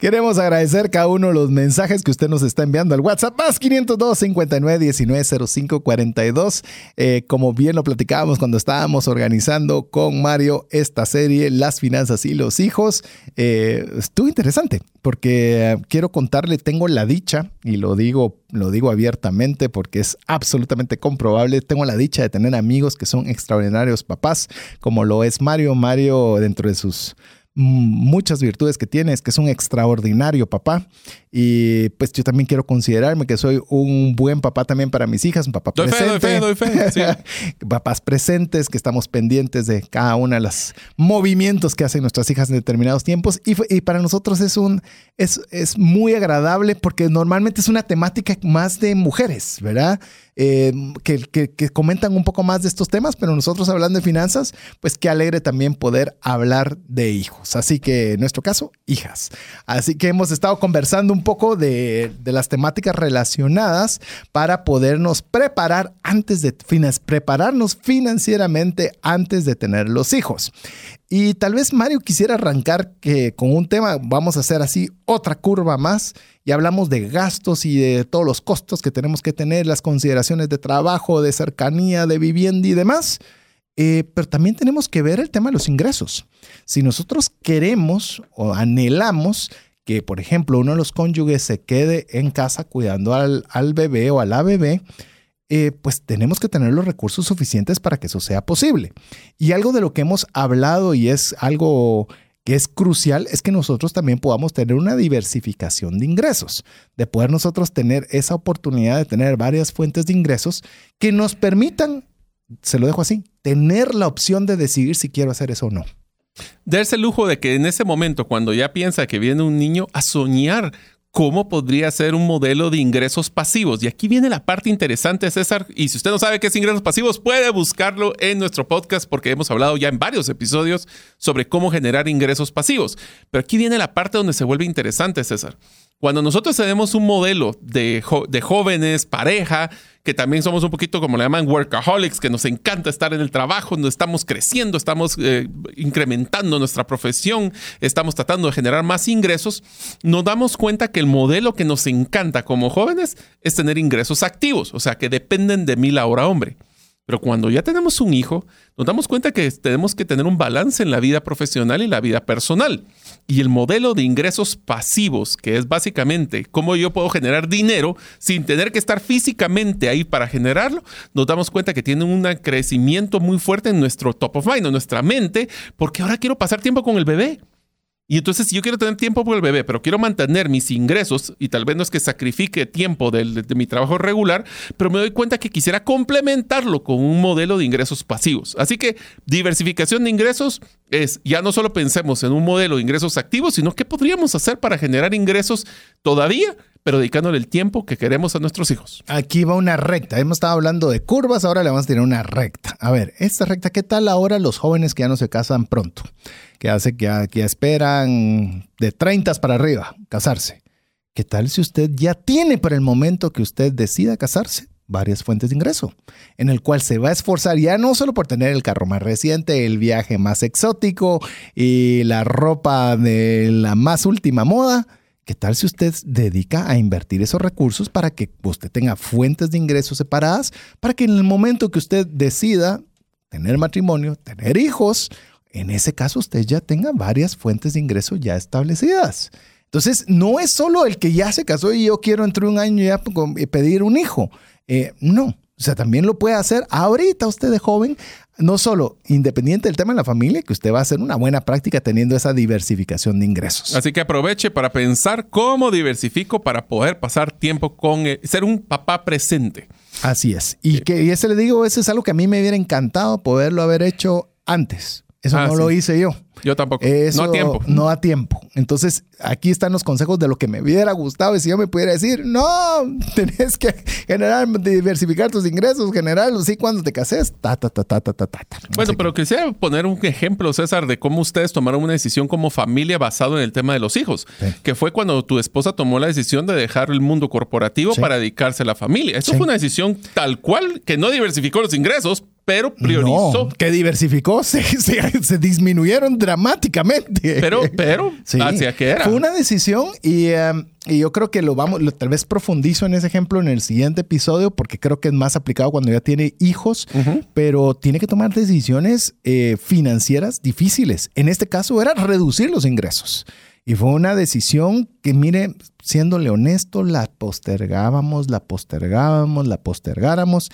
Speaker 3: Queremos agradecer cada uno de los mensajes que usted nos está enviando al WhatsApp más 502 59 19 05 42. como bien lo platicábamos cuando estábamos organizando con Mario esta serie, Las finanzas y los hijos, eh, estuvo interesante porque quiero contarle, tengo la dicha, y lo digo, lo digo abiertamente porque es absolutamente comprobable, tengo la dicha de tener amigos que son extraordinarios papás, como lo es Mario. Mario, dentro de sus muchas virtudes que tiene, es que es un extraordinario papá. Y pues yo también quiero considerarme que soy un buen papá también para mis hijas, un papá presente. Doy fe, *laughs* Papás presentes, que estamos pendientes de cada una de los movimientos que hacen nuestras hijas en determinados tiempos. Y, y para nosotros es, un, es, es muy agradable porque normalmente es una temática más de mujeres, ¿verdad? Eh, que, que, comentan un poco más de estos temas, pero nosotros hablando de finanzas, pues qué alegre también poder hablar de hijos. Así que en nuestro caso, hijas. Así que hemos estado conversando un poco de, de las temáticas relacionadas para podernos preparar antes de prepararnos financieramente antes de tener los hijos. Y tal vez Mario quisiera arrancar que con un tema, vamos a hacer así otra curva más y hablamos de gastos y de todos los costos que tenemos que tener, las consideraciones de trabajo, de cercanía, de vivienda y demás. Eh, pero también tenemos que ver el tema de los ingresos. Si nosotros queremos o anhelamos que, por ejemplo, uno de los cónyuges se quede en casa cuidando al, al bebé o a la bebé, eh, pues tenemos que tener los recursos suficientes para que eso sea posible. Y algo de lo que hemos hablado y es algo que es crucial es que nosotros también podamos tener una diversificación de ingresos, de poder nosotros tener esa oportunidad de tener varias fuentes de ingresos que nos permitan, se lo dejo así, tener la opción de decidir si quiero hacer eso o no.
Speaker 4: Darse el lujo de que en ese momento, cuando ya piensa que viene un niño, a soñar cómo podría ser un modelo de ingresos pasivos. Y aquí viene la parte interesante, César. Y si usted no sabe qué es ingresos pasivos, puede buscarlo en nuestro podcast porque hemos hablado ya en varios episodios sobre cómo generar ingresos pasivos. Pero aquí viene la parte donde se vuelve interesante, César. Cuando nosotros tenemos un modelo de, de, jóvenes, pareja, que también somos un poquito como le llaman workaholics, que nos encanta estar en el trabajo, no estamos creciendo, estamos eh, incrementando nuestra profesión, estamos tratando de generar más ingresos, nos damos cuenta que el modelo que nos encanta como jóvenes es tener ingresos activos, o sea, que dependen de mí la hora hombre. Pero cuando ya tenemos un hijo, nos damos cuenta que tenemos que tener un balance en la vida profesional y la vida personal. Y el modelo de ingresos pasivos, que es básicamente cómo yo puedo generar dinero sin tener que estar físicamente ahí para generarlo, nos damos cuenta que tiene un crecimiento muy fuerte en nuestro top of mind, en nuestra mente, porque ahora quiero pasar tiempo con el bebé. Y entonces, si yo quiero tener tiempo por el bebé, pero quiero mantener mis ingresos, y tal vez no es que sacrifique tiempo de, mi trabajo regular, pero me doy cuenta que quisiera complementarlo con un modelo de ingresos pasivos. Así que diversificación de ingresos es, ya no solo pensemos en un modelo de ingresos activos, sino qué podríamos hacer para generar ingresos todavía pero dedicándole el tiempo que queremos a nuestros hijos.
Speaker 3: Aquí va una recta. Hemos estado hablando de curvas, ahora le vamos a tener una recta. A ver, esta recta, ¿qué tal ahora los jóvenes que ya no se casan pronto? que hace que, que esperan de 30 para arriba casarse. ¿Qué tal si usted ya tiene para el momento que usted decida casarse varias fuentes de ingreso, en el cual se va a esforzar ya no solo por tener el carro más reciente, el viaje más exótico y la ropa de la más última moda? ¿Qué tal si usted dedica a invertir esos recursos para que usted tenga fuentes de ingresos separadas, para que en el momento que usted decida tener matrimonio, tener hijos, en ese caso usted ya tenga varias fuentes de ingreso ya establecidas. Entonces, no es solo el que ya se casó y yo quiero entre un año ya pedir un hijo. Eh, no, o sea, también lo puede hacer ahorita usted de joven, no solo independiente del tema de la familia, que usted va a hacer una buena práctica teniendo esa diversificación de ingresos.
Speaker 4: Así que aproveche para pensar cómo diversifico para poder pasar tiempo con, eh, ser un papá presente.
Speaker 3: Así es. Y que y ese le digo, ese es algo que a mí me hubiera encantado poderlo haber hecho antes. Eso ah, no lo hice yo.
Speaker 4: Yo tampoco.
Speaker 3: no
Speaker 4: a tiempo.
Speaker 3: No a tiempo. Entonces, aquí están los consejos de lo que me hubiera gustado. Y si yo me pudiera decir, no, *laughs* tenés que generar, diversificar tus ingresos, generarlos, sí, cuando te cases, ta, ta, ta, ta, ta, ta, ta.
Speaker 4: Bueno, pero quisiera poner un ejemplo, César, de cómo ustedes tomaron una decisión como familia basado en el tema de los hijos, que fue cuando tu esposa tomó la decisión de dejar el mundo corporativo para dedicarse a la familia. Eso fue una decisión tal cual que no diversificó los ingresos, pero priorizó.
Speaker 3: No, que diversificó, *laughs* se, se- se disminuyeron dramáticamente.
Speaker 4: Pero, pero,
Speaker 3: Sí.
Speaker 4: hacia qué era.
Speaker 3: Fue una decisión y, y yo creo que lo vamos, lo- tal vez profundizo en ese ejemplo en el siguiente episodio porque creo que es más aplicado cuando ya tiene hijos, pero tiene que tomar decisiones eh, financieras difíciles. En este caso era reducir los ingresos. Y fue una decisión que, mire, siéndole honesto, la postergábamos, la postergábamos, la postergáramos,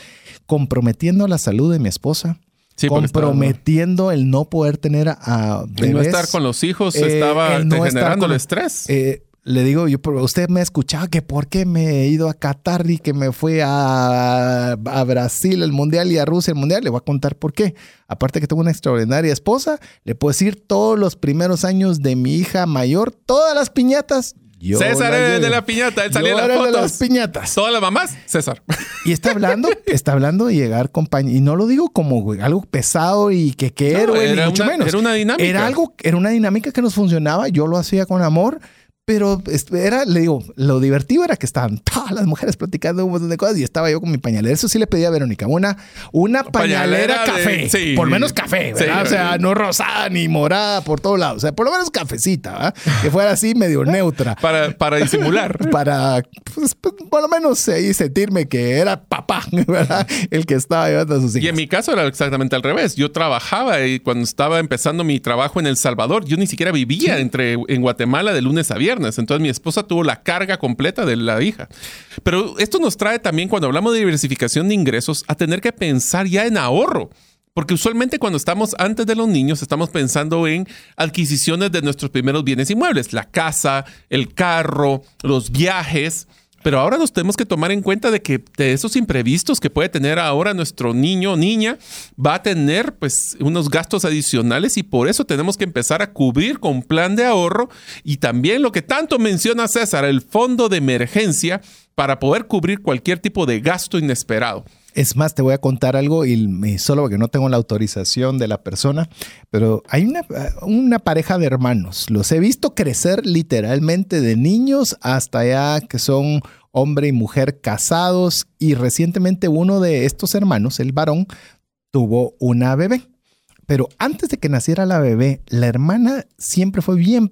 Speaker 3: comprometiendo la salud de mi esposa,
Speaker 4: Sí, estaba-
Speaker 3: comprometiendo el no poder tener a,
Speaker 4: El no estar con los hijos
Speaker 3: Eh,
Speaker 4: estaba
Speaker 3: el no estar
Speaker 4: generando el estrés.
Speaker 3: Eh, le digo, yo, pero usted me ha escuchado que por qué me he ido a Qatar y que me fui a, a Brasil el mundial y a Rusia el mundial. Le voy a contar por qué. Aparte que tengo una extraordinaria esposa, le puedo decir todos los primeros años de mi hija mayor, todas las piñatas. yo
Speaker 4: César
Speaker 3: las
Speaker 4: era de la piñata, él salía
Speaker 3: Yo
Speaker 4: en
Speaker 3: era
Speaker 4: las
Speaker 3: el de
Speaker 4: fotos.
Speaker 3: las piñatas.
Speaker 4: Todas las mamás, César.
Speaker 3: Y está hablando, *laughs* está hablando de llegar compañía. Y no lo digo como algo pesado y que, que
Speaker 4: No,
Speaker 3: héroe, ni
Speaker 4: era
Speaker 3: mucho
Speaker 4: una-
Speaker 3: menos.
Speaker 4: era una dinámica.
Speaker 3: Era algo, era una dinámica que nos funcionaba. Yo lo hacía con amor. Pero es- era, le digo, lo divertido era que estaban todas las mujeres platicando un montón de cosas y estaba yo con mi pañalera. Eso sí le pedí a Verónica, una, una pañalera,
Speaker 4: Pañalera de-
Speaker 3: café.
Speaker 4: sí.
Speaker 3: Por lo menos café, ¿verdad?
Speaker 4: Sí.
Speaker 3: o sea, no rosada ni morada por todos lados. O sea, por lo menos cafecita, ¿verdad? Que fuera así medio neutra *laughs*
Speaker 4: Para, para disimular. *laughs*
Speaker 3: para, pues, pues, por lo menos ahí sentirme que era papá, *laughs* ¿verdad? El que estaba llevando a sus hijos.
Speaker 4: Y en mi caso era exactamente al revés. Yo trabajaba y cuando estaba empezando mi trabajo en El Salvador, yo ni siquiera vivía entre, en Guatemala de lunes a Entonces mi esposa tuvo la carga completa de la hija. Pero esto nos trae también, cuando hablamos de diversificación de ingresos, a tener que pensar ya en ahorro. Porque usualmente cuando estamos antes de los niños, estamos pensando en adquisiciones de nuestros primeros bienes inmuebles, la casa, el carro, los viajes. Pero ahora nos tenemos que tomar en cuenta de que de esos imprevistos que puede tener ahora nuestro niño o niña, va a tener pues unos gastos adicionales y por eso tenemos que empezar a cubrir con plan de ahorro y también lo que tanto menciona César, el fondo de emergencia para poder cubrir cualquier tipo de gasto inesperado.
Speaker 3: Es más, te voy a contar algo y, solo porque no tengo la autorización de la persona, pero hay una, pareja de hermanos. Los he visto crecer literalmente de niños hasta ya que son hombre y mujer casados y recientemente uno de estos hermanos, el varón, tuvo una bebé. Pero antes de que naciera la bebé, la hermana siempre fue bien,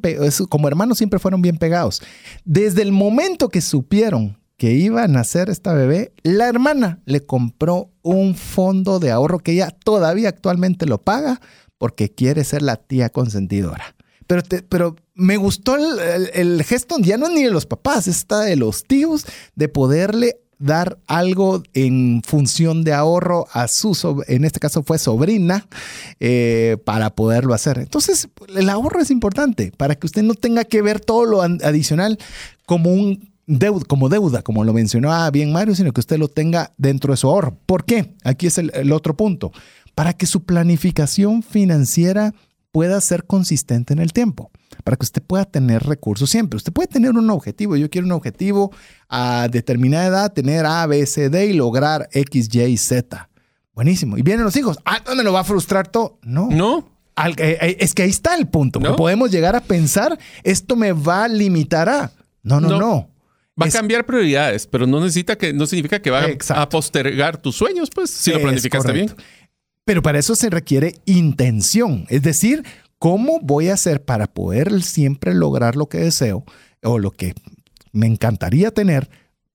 Speaker 3: como hermanos siempre fueron bien pegados. Desde el momento que supieron que iba a nacer esta bebé, la hermana le compró un fondo de ahorro que ella todavía actualmente lo paga porque quiere ser la tía consentidora. Pero, pero me gustó el, gesto, ya no es ni de los papás, está de los tíos, de poderle dar algo en función de ahorro a su, en este caso fue sobrina, eh, para poderlo hacer. Entonces, el ahorro es importante para que usted no tenga que ver todo lo adicional como un deuda, como deuda, como lo mencionaba bien Mario, sino que usted lo tenga dentro de su ahorro. ¿Por qué? Aquí es el, el otro punto. Para que su planificación financiera pueda ser consistente en el tiempo, para que usted pueda tener recursos siempre. Usted puede tener un objetivo. Yo quiero un objetivo a determinada edad, tener A, B, C, D y lograr X, Y, Z. Buenísimo. Y vienen los hijos. Ah, ¿dónde lo va a frustrar todo? No.
Speaker 4: ¿No?
Speaker 3: Al- eh, eh, es que ahí está el punto.
Speaker 4: ¿No?
Speaker 3: podemos llegar a pensar, esto me va a limitar a. No, no,
Speaker 4: No.
Speaker 3: no.
Speaker 4: Va
Speaker 3: Es-
Speaker 4: a cambiar prioridades, pero no necesita que, no significa que va
Speaker 3: Exacto.
Speaker 4: a postergar tus sueños, pues, si lo planificaste bien.
Speaker 3: Pero para eso se requiere intención. Es decir, ¿cómo voy a hacer para poder siempre lograr lo que deseo o lo que me encantaría tener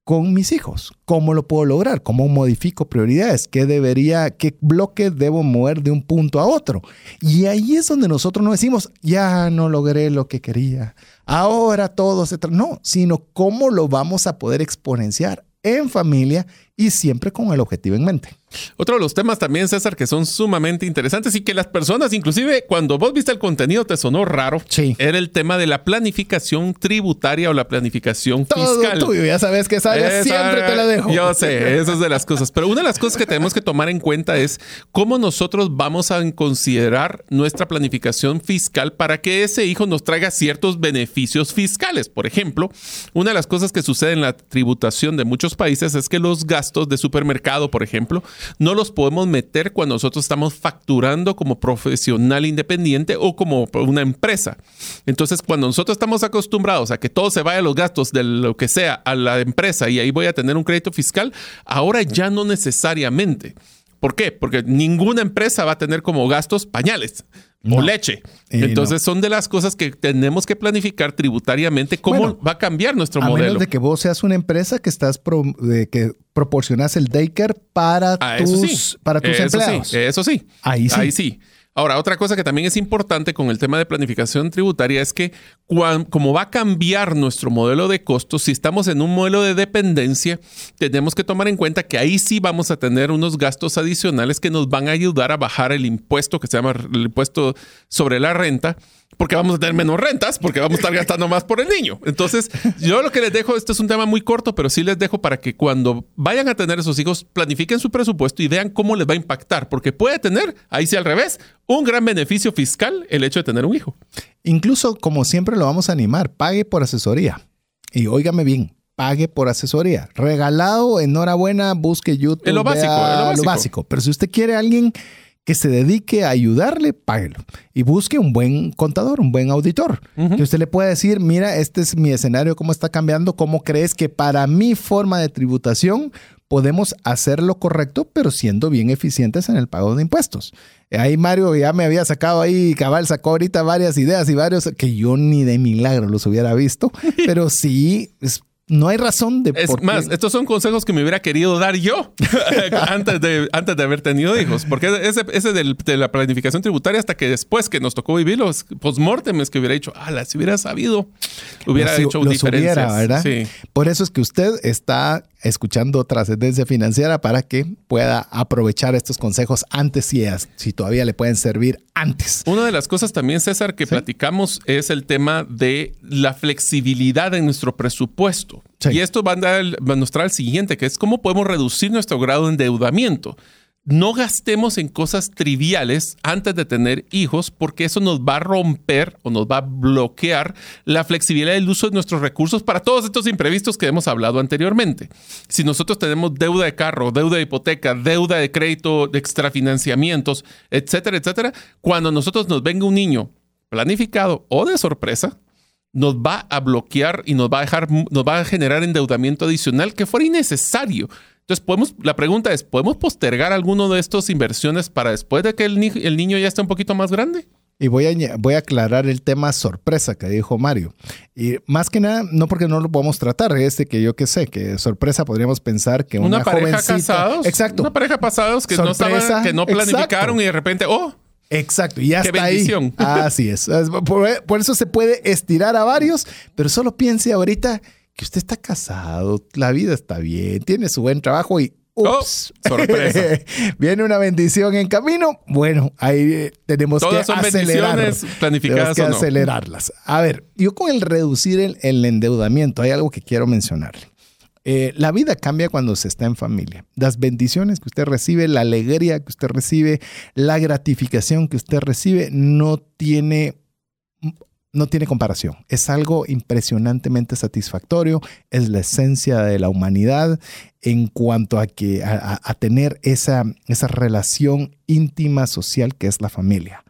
Speaker 3: con mis hijos? ¿Cómo lo puedo lograr? ¿Cómo modifico prioridades? ¿Qué debería, qué bloque debo mover de un punto a otro? Y ahí es donde nosotros no decimos, ya no logré lo que quería. Ahora todo se... tra-". No, sino cómo lo vamos a poder exponenciar en familia y siempre con el objetivo en mente.
Speaker 4: Otro de los temas también, César, que son sumamente interesantes y que las personas, inclusive cuando vos viste el contenido, te sonó raro.
Speaker 3: Sí.
Speaker 4: Era el tema de la planificación tributaria o la planificación
Speaker 3: Todo
Speaker 4: fiscal.
Speaker 3: tuyo, ya sabes que esa área siempre te la dejo.
Speaker 4: Yo sé, esas es de las cosas. Pero una de las cosas que tenemos que tomar en cuenta es cómo nosotros vamos a considerar nuestra planificación fiscal para que ese hijo nos traiga ciertos beneficios fiscales. Por ejemplo, una de las cosas que sucede en la tributación de muchos países es que los gastos de supermercado, por ejemplo, no los podemos meter cuando nosotros estamos facturando como profesional independiente o como una empresa. Entonces, cuando nosotros estamos acostumbrados a que todo se vaya a los gastos de lo que sea a la empresa y ahí voy a tener un crédito fiscal, ahora ya no necesariamente. ¿Por qué? Porque ninguna empresa va a tener como gastos pañales o leche. Entonces son de las cosas que tenemos que planificar tributariamente cómo
Speaker 3: Bueno,
Speaker 4: va a cambiar nuestro
Speaker 3: A
Speaker 4: modelo.
Speaker 3: menos de que vos seas una empresa que estás pro- de que proporcionas el daycare para
Speaker 4: Ah,
Speaker 3: tus,
Speaker 4: sí.
Speaker 3: para tus
Speaker 4: eso
Speaker 3: empleados.
Speaker 4: Sí, eso sí.
Speaker 3: Ahí sí.
Speaker 4: Ahí sí. Ahora, otra cosa que también es importante con el tema de planificación tributaria es que cuan- como va a cambiar nuestro modelo de costos, si estamos en un modelo de dependencia, tenemos que tomar en cuenta que ahí sí vamos a tener unos gastos adicionales que nos van a ayudar a bajar el impuesto que se llama el impuesto sobre la renta, porque vamos a tener menos rentas, porque vamos a estar gastando más por el niño. Entonces, yo lo que les dejo, esto es un tema muy corto, pero sí les dejo para que cuando vayan a tener esos hijos, planifiquen su presupuesto y vean cómo les va a impactar, porque puede tener, ahí sí al revés, un gran beneficio fiscal el hecho de tener un hijo.
Speaker 3: Incluso, como siempre lo vamos a animar, pague por asesoría. Y óigame bien, pague por asesoría. Regalado, enhorabuena, busque YouTube.
Speaker 4: Es lo básico, es lo básico.
Speaker 3: Pero si usted quiere a alguien que se dedique a ayudarle, páguelo. Y busque un buen contador, un buen auditor. Que usted le pueda decir, mira, este es mi escenario, cómo está cambiando, cómo crees que para mi forma de tributación podemos hacer lo correcto, pero siendo bien eficientes en el pago de impuestos. Ahí Mario ya me había sacado ahí, cabal sacó ahorita varias ideas y varios que yo ni de milagro los hubiera visto, *laughs* pero sí, es- no hay razón de
Speaker 4: Es
Speaker 3: por qué-
Speaker 4: más, estos son consejos que me hubiera querido dar yo *laughs* antes, de, antes de haber tenido hijos, porque ese, ese del- de la planificación tributaria hasta que después que nos tocó vivir los postmortems que hubiera dicho, ah, si hubiera sabido, hubiera
Speaker 3: los-
Speaker 4: hecho
Speaker 3: los
Speaker 4: diferencias.
Speaker 3: hubiera, ¿verdad?
Speaker 4: Sí.
Speaker 3: Por eso es que usted está escuchando Trascendencia Financiera para que pueda aprovechar estos consejos antes es- si todavía le pueden servir antes.
Speaker 4: Una de las cosas también, César, que platicamos es el tema de la flexibilidad en nuestro presupuesto.
Speaker 3: Sí.
Speaker 4: Y esto va a, dar- va a mostrar el siguiente, que es cómo podemos reducir nuestro grado de endeudamiento. No gastemos en cosas triviales antes de tener hijos porque eso nos va a romper o nos va a bloquear la flexibilidad del uso de nuestros recursos para todos estos imprevistos que hemos hablado anteriormente. Si nosotros tenemos deuda de carro, deuda de hipoteca, deuda de crédito, de extrafinanciamientos, etcétera, etcétera, cuando nosotros nos venga un niño planificado o de sorpresa, nos va a bloquear y nos va a dejar, nos va a generar endeudamiento adicional que fuera innecesario. Entonces, podemos, la pregunta es, ¿podemos postergar alguno de estas inversiones para después de que el, ni- el niño ya esté un poquito más grande?
Speaker 3: Y voy a, voy a aclarar el tema sorpresa que dijo Mario. Y más que nada, no porque no lo podemos tratar, es de que yo que sé, que sorpresa podríamos pensar que una,
Speaker 4: Una, pareja
Speaker 3: jovencita...
Speaker 4: casados.
Speaker 3: Exacto.
Speaker 4: Una pareja casados que no, estaban, que no planificaron
Speaker 3: exacto.
Speaker 4: y de repente, oh,
Speaker 3: Exacto, y ya
Speaker 4: Qué bendición.
Speaker 3: ahí. Así es. Es- Por, por eso se puede estirar a varios, pero solo piense ahorita que usted está casado, la vida está bien, tiene su buen trabajo y ups,
Speaker 4: Oh, sorpresa. *laughs*
Speaker 3: viene una bendición en camino. Bueno, ahí eh, tenemos
Speaker 4: Todas
Speaker 3: que
Speaker 4: son
Speaker 3: acelerar.
Speaker 4: bendiciones planificadas
Speaker 3: Tenemos que
Speaker 4: o no.
Speaker 3: acelerarlas. A ver, yo con el reducir el, el endeudamiento, hay algo que quiero mencionarle. Eh, la vida cambia cuando se está en familia. Las bendiciones que usted recibe, la alegría que usted recibe, la gratificación que usted recibe, no tiene, no tiene comparación. Es algo impresionantemente satisfactorio. Es la esencia de la humanidad en cuanto a, que, a, tener esa, esa relación íntima social que es la familia.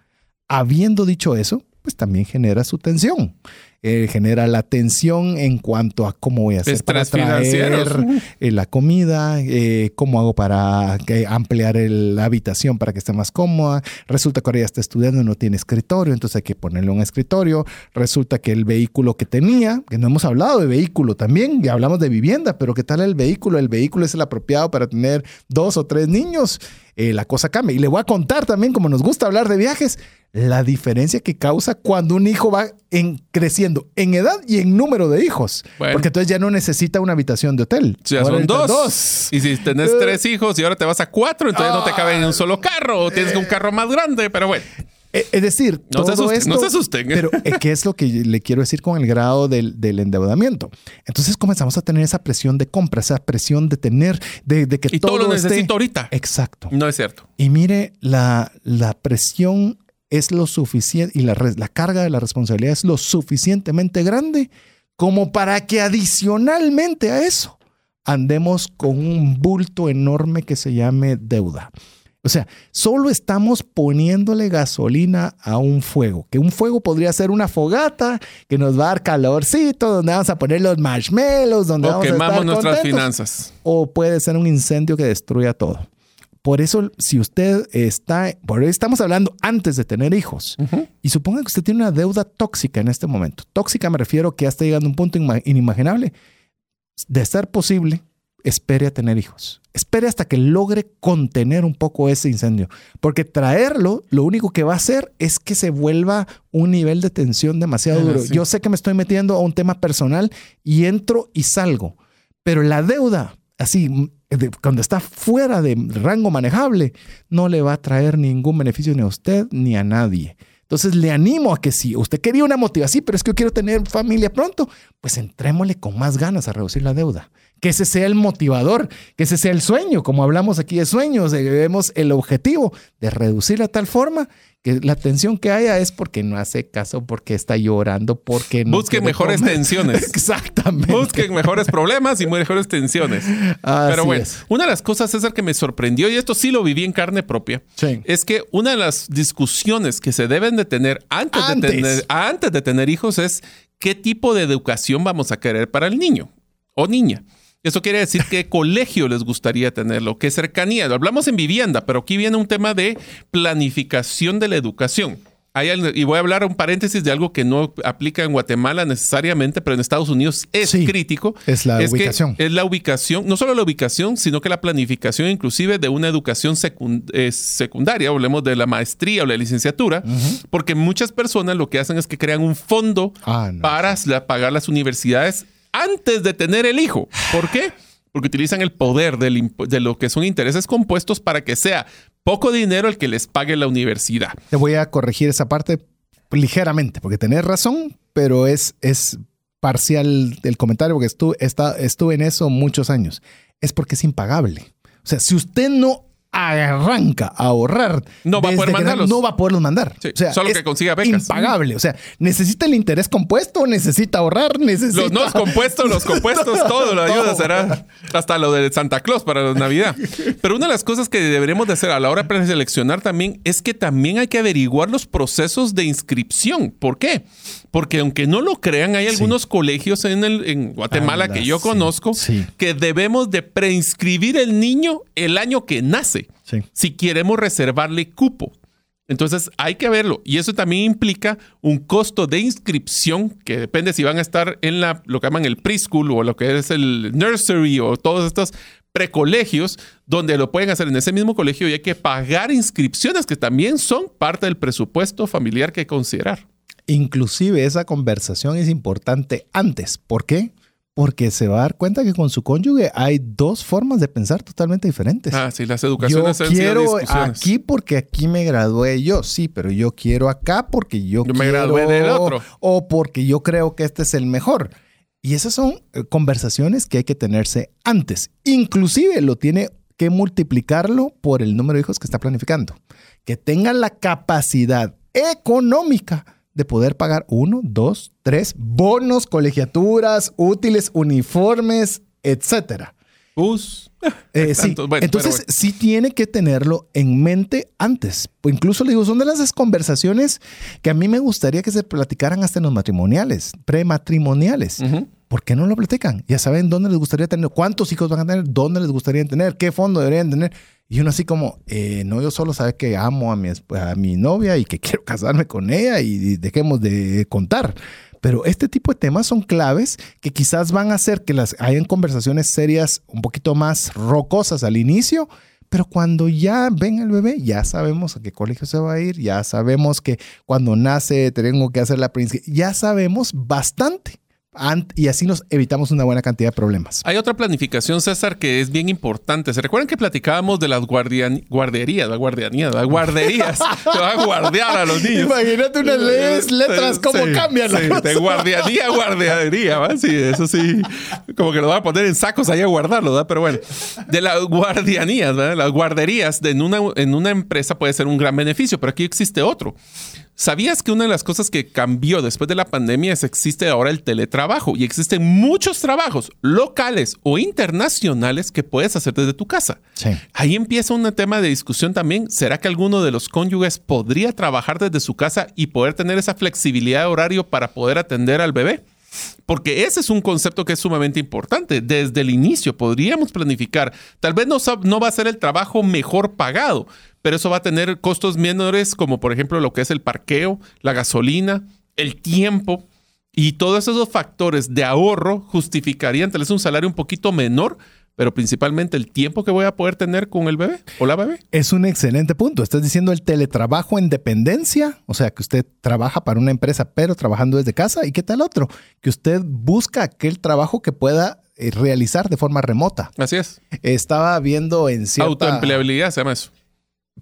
Speaker 3: Habiendo dicho eso, pues también genera su tensión. Eh, genera la tensión en cuanto a cómo voy a hacer para
Speaker 4: Estrés
Speaker 3: traer eh, la comida, eh, cómo hago para que ampliar el- la habitación para que esté más cómoda. Resulta que ahora ya está estudiando y no tiene escritorio, entonces hay que ponerle un escritorio. Resulta que el vehículo que tenía, que no hemos hablado de vehículo también, ya hablamos de vivienda, pero ¿qué tal el vehículo? El vehículo es el apropiado para tener dos o tres niños. Eh, la cosa cambia. Y le voy a contar también, como nos gusta hablar de viajes, la diferencia que causa cuando un hijo va en, creciendo en edad y en número de hijos.
Speaker 4: Bueno.
Speaker 3: Porque entonces ya no necesita una habitación de hotel.
Speaker 4: ya
Speaker 3: Ahora
Speaker 4: son
Speaker 3: necesita
Speaker 4: dos. Y si tenés
Speaker 3: Eh.
Speaker 4: tres hijos y ahora te vas a cuatro, entonces no te caben en un solo carro o tienes un carro más grande, pero bueno.
Speaker 3: Eh, Es decir,
Speaker 4: No se
Speaker 3: todo
Speaker 4: asusten,
Speaker 3: esto,
Speaker 4: no se asusten. *laughs*
Speaker 3: Pero, eh, ¿qué es lo que le quiero decir con el grado del, del endeudamiento? Entonces comenzamos a tener esa presión de compra, esa presión de tener, de, de que
Speaker 4: Y todo lo
Speaker 3: esté-
Speaker 4: necesito ahorita.
Speaker 3: Exacto.
Speaker 4: No es cierto.
Speaker 3: Y mire, la, la presión es lo suficiente y la, la carga de la responsabilidad es lo suficientemente grande como para que adicionalmente a eso andemos con un bulto enorme que se llame deuda. O sea, solo estamos poniéndole gasolina a un fuego, que un fuego podría ser una fogata que nos va a dar calorcito, donde vamos a poner los marshmallows, donde
Speaker 4: O
Speaker 3: vamos a
Speaker 4: quemamos
Speaker 3: estar
Speaker 4: nuestras
Speaker 3: contentos
Speaker 4: finanzas.
Speaker 3: o puede ser un incendio que destruya todo. Por eso, si usted está, por ahí estamos hablando antes de tener hijos, y suponga que usted tiene una deuda tóxica en este momento. Tóxica me refiero que ya está llegando a un punto inimaginable. De ser posible, espere a tener hijos. Espere hasta que logre contener un poco ese incendio. Porque traerlo, lo único que va a hacer es que se vuelva un nivel de tensión demasiado duro. Yo sé que me estoy metiendo a un tema personal y entro y salgo. Pero la deuda, así, cuando está fuera de rango manejable, no le va a traer ningún beneficio ni a usted ni a nadie. Entonces le animo a que si usted quería una motivación, pero es que yo quiero tener familia pronto, pues entrémosle con más ganas a reducir la deuda que ese sea el motivador, que ese sea el sueño, como hablamos aquí de sueños, vemos el objetivo de reducir a tal forma que la tensión que haya es porque no hace caso, porque está llorando, porque no.
Speaker 4: Busquen mejores tensiones. *laughs*
Speaker 3: Exactamente.
Speaker 4: Busquen mejores problemas y mejores tensiones. Pero bueno, una de las cosas, César, que me sorprendió, y esto sí lo viví en carne propia, es que una de las discusiones que se deben de tener antes, De, tener, antes de tener hijos es qué tipo de educación vamos a querer para el niño o niña. Eso quiere decir qué colegio les gustaría tenerlo, qué cercanía. Lo hablamos en vivienda, pero aquí viene un tema de planificación de la educación. y voy a hablar un paréntesis de algo que no aplica en Guatemala necesariamente, pero en Estados Unidos es crítico.
Speaker 3: Es la ubicación.
Speaker 4: Es la ubicación, no solo la ubicación, sino que la planificación inclusive de una educación eh, secundaria, hablemos de la maestría o la licenciatura, porque muchas personas lo que hacen es que crean un fondo ah, para pagar las universidades antes de tener el hijo. ¿Por qué? Porque utilizan el poder de lo que son intereses compuestos para que sea poco dinero el que les pague la universidad.
Speaker 3: Te voy a corregir esa parte ligeramente, porque tenés razón, pero es, es parcial el comentario, porque estuve, estuve en eso muchos años. Es porque es impagable. O sea, si usted no arranca a ahorrar,
Speaker 4: no va a poder mandarlos.
Speaker 3: No va a poderlos mandar.
Speaker 4: o sea, solo que consiga becas.
Speaker 3: Impagable. O sea, necesita el interés compuesto, necesita ahorrar, necesita.
Speaker 4: Los no compuestos, los compuestos, todo lo *laughs* ayuda será hasta lo de Santa Claus para la Navidad. Pero una de las cosas que deberemos de hacer a la hora de seleccionar también es que también hay que averiguar los procesos de inscripción. ¿Por qué? Porque aunque no lo crean, hay algunos colegios en, el, en Guatemala que yo conozco que debemos de preinscribir el niño el año que nace. Si queremos reservarle cupo. Entonces hay que verlo. Y eso también implica un costo de inscripción que depende si van a estar en la, lo que llaman el preschool o lo que es el nursery o todos estos precolegios donde lo pueden hacer en ese mismo colegio y hay que pagar inscripciones que también son parte del presupuesto familiar que considerar.
Speaker 3: Inclusive esa conversación es importante antes. ¿Por qué? Porque se va a dar cuenta que con su cónyuge hay dos formas de pensar totalmente diferentes.
Speaker 4: Ah, sí, las educaciones.
Speaker 3: Yo quiero aquí porque aquí me gradué yo, sí, pero yo quiero acá porque yo, yo
Speaker 4: me gradué del otro.
Speaker 3: O porque yo creo que este es el mejor. Y esas son eh, conversaciones que hay que tenerse antes. Inclusive lo tiene que multiplicarlo por el número de hijos que está planificando. Que tengan la capacidad económica de poder pagar uno, dos, tres bonos, colegiaturas, útiles, uniformes, etcétera.
Speaker 4: Bus.
Speaker 3: Eh, *laughs* sí. Entonces, sí tiene que tenerlo en mente antes. Incluso le digo, son de las conversaciones que a mí me gustaría que se platicaran hasta en los matrimoniales, prematrimoniales. ¿Por qué no lo platican? Ya saben dónde les gustaría tener, cuántos hijos van a tener, dónde les gustaría tener, qué fondo deberían tener. Y uno así como, eh, no, yo solo sabe que amo a mi, a mi novia y que *laughs* quiero casarme con ella y dejemos de contar. Pero este tipo de temas son claves que quizás van a hacer que las hayan conversaciones serias un poquito más rocosas al inicio, pero cuando ya ven el bebé, ya sabemos a qué colegio se va a ir, ya sabemos que cuando nace tengo que hacer la príncipe, ya sabemos bastante y así nos evitamos una buena cantidad de problemas.
Speaker 4: Hay otra planificación, César, que es bien importante. ¿Se recuerdan que platicábamos de las guarderías, la guardianía, las guarderías? *laughs* Se van a guardiar a los niños.
Speaker 3: Imagínate unas letras, cómo cambian.
Speaker 4: Sí, de guardianía a guardería, ¿va? Sí, eso sí. Como que lo van a poner en sacos ahí a guardarlo, ¿verdad? Pero bueno, de las guardianías, ¿verdad? Las guarderías de en, una, en una empresa puede ser un gran beneficio, pero aquí existe otro. ¿Sabías que una de las cosas que cambió después de la pandemia es que existe ahora el teletrabajo y existen muchos trabajos locales o internacionales que puedes hacer desde tu casa?
Speaker 3: Sí.
Speaker 4: Ahí empieza un tema de discusión también. ¿Será que alguno de los cónyuges podría trabajar desde su casa y poder tener esa flexibilidad de horario para poder atender al bebé? Porque ese es un concepto que es sumamente importante. Desde el inicio podríamos planificar. Tal vez no, no va a ser el trabajo mejor pagado, pero eso va a tener costos menores como por ejemplo lo que es el parqueo, la gasolina, el tiempo. Y todos esos factores de ahorro justificarían tal vez un salario un poquito menor, pero principalmente el tiempo que voy a poder tener con el bebé o la bebé.
Speaker 3: Es un excelente punto. Estás diciendo el teletrabajo en dependencia, o sea, que usted trabaja para una empresa, pero trabajando desde casa. ¿Y qué tal otro? Que usted busca aquel trabajo que pueda eh, realizar de forma remota.
Speaker 4: Así es.
Speaker 3: Estaba viendo en cierta...
Speaker 4: Autoempleabilidad se llama eso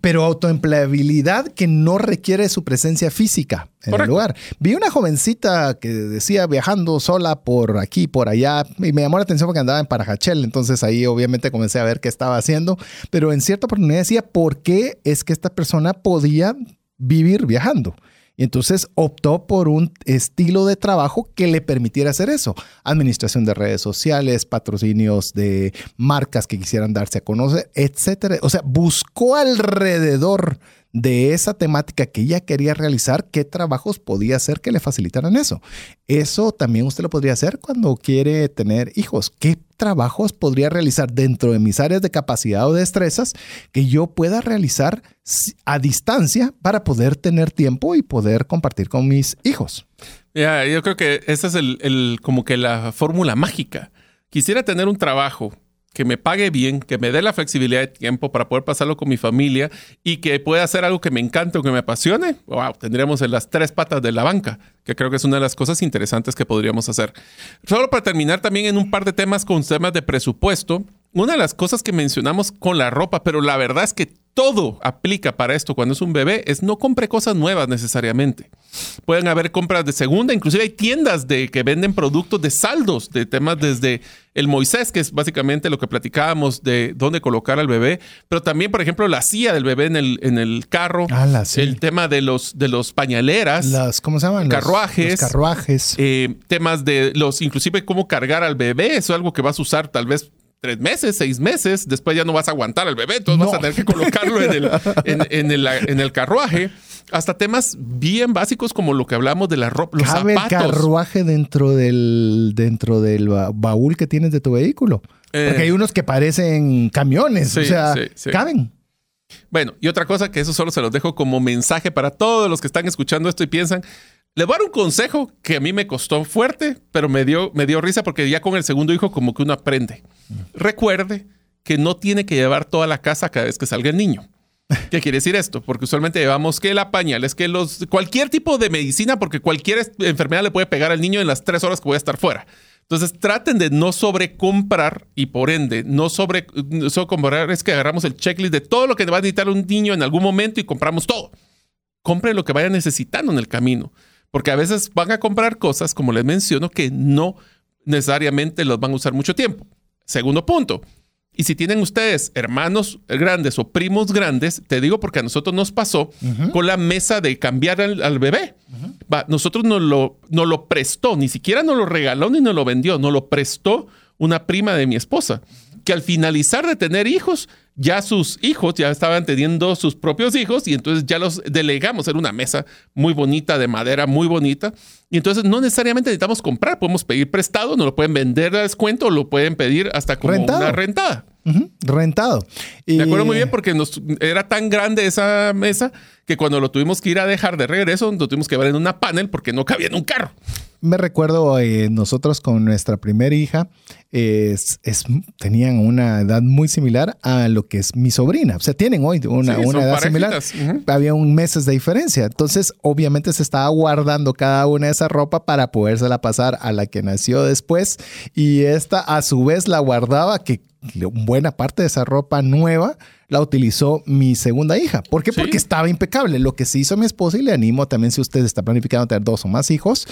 Speaker 3: pero autoempleabilidad que no requiere su presencia física en el lugar. Vi una jovencita que decía viajando sola por aquí, por allá, y me llamó la atención porque andaba en Parajachel, entonces ahí obviamente comencé a ver qué estaba haciendo, pero en cierta oportunidad decía, ¿por qué es que esta persona podía vivir viajando? Y entonces optó por un estilo de trabajo que le permitiera hacer eso. Administración de redes sociales, patrocinios de marcas que quisieran darse a conocer, etcétera. O sea, buscó alrededor de esa temática que ella quería realizar, qué trabajos podía hacer que le facilitaran eso. Eso también usted lo podría hacer cuando quiere tener hijos. ¿Qué trabajos podría realizar dentro de mis áreas de capacidad o destrezas que yo pueda realizar a distancia para poder tener tiempo y poder compartir con mis hijos?
Speaker 4: Ya, yo creo que esa es el, como que la fórmula mágica. Quisiera tener un trabajo que me pague bien, que me dé la flexibilidad de tiempo para poder pasarlo con mi familia y que pueda hacer algo que me encante o que me apasione, wow, tendríamos en las tres patas de la banca, que creo que es una de las cosas interesantes que podríamos hacer. Solo para terminar también en un par de temas con temas de presupuesto, una de las cosas que mencionamos con la ropa, pero la verdad es que todo aplica para esto cuando es un bebé, es no compre cosas nuevas necesariamente. Pueden haber compras de segunda, inclusive hay tiendas de, que venden productos de saldos, de temas desde el Moisés, que es básicamente lo que platicábamos de dónde colocar al bebé, pero también, por ejemplo, la silla del bebé en el, en el carro,
Speaker 3: ah,
Speaker 4: el tema de los, de los pañaleras,
Speaker 3: las, ¿cómo se llaman?
Speaker 4: Carruajes,
Speaker 3: los carruajes.
Speaker 4: Eh, temas de los, inclusive cómo cargar al bebé, eso es algo que vas a usar tal vez tres meses, seis meses, después ya no vas a aguantar al bebé, entonces vas a tener que colocarlo en el, en, el, en el carruaje. *laughs* Hasta temas bien básicos como lo que hablamos de la ropa, los
Speaker 3: ¿Cabe
Speaker 4: zapatos.
Speaker 3: el carruaje dentro del, dentro del baúl que tienes de tu vehículo? Porque eh. hay unos que parecen camiones, o sea, caben.
Speaker 4: Bueno, y otra cosa que eso solo se los dejo como mensaje para todos los que están escuchando esto y piensan, le voy a dar un consejo que a mí me costó fuerte, pero me dio, me dio risa porque ya con el segundo hijo como que uno aprende. Recuerde que no tiene que llevar toda la casa cada vez que salga el niño. ¿Qué quiere decir esto? Porque usualmente llevamos que la pañal, que los cualquier tipo de medicina, porque cualquier enfermedad le puede pegar al niño en las tres horas que voy a estar fuera. Entonces traten de no sobrecomprar y por ende no sobre comprar es que agarramos el checklist de todo lo que va a necesitar un niño en algún momento y compramos todo. Compre lo que vaya necesitando en el camino. Porque a veces van a comprar cosas, como les menciono, que no necesariamente los van a usar mucho tiempo. Segundo punto. Y si tienen ustedes hermanos grandes o primos grandes, te digo porque a nosotros nos pasó con la mesa de cambiar al, bebé. nosotros nos lo, nos lo prestó, ni siquiera nos lo regaló ni nos lo vendió, nos lo prestó una prima de mi esposa, que al finalizar de tener hijos, ya sus hijos ya estaban teniendo sus propios hijos y entonces ya los delegamos. en una mesa muy bonita, de madera muy bonita. Y entonces no necesariamente necesitamos comprar, podemos pedir prestado, nos lo pueden vender a descuento o lo pueden pedir hasta como una rentada.
Speaker 3: Rentado.
Speaker 4: Me acuerdo muy bien porque nos, era tan grande esa mesa que cuando lo tuvimos que ir a dejar de regreso, lo tuvimos que ver en una panel porque no cabía en un carro.
Speaker 3: Me recuerdo eh, nosotros con nuestra primera hija, es, tenían una edad muy similar a lo que es mi sobrina. O sea, tienen hoy una, una edad similar. Había un meses de diferencia. Entonces, obviamente se estaba guardando cada una de esa ropa para podérsela pasar a la que nació después. Y esta a su vez la guardaba, que buena parte de esa ropa nueva la utilizó mi segunda hija. ¿Por qué? Porque estaba impecable. Lo que sí hizo mi esposa y le animo también si usted está planificando tener dos o más hijos,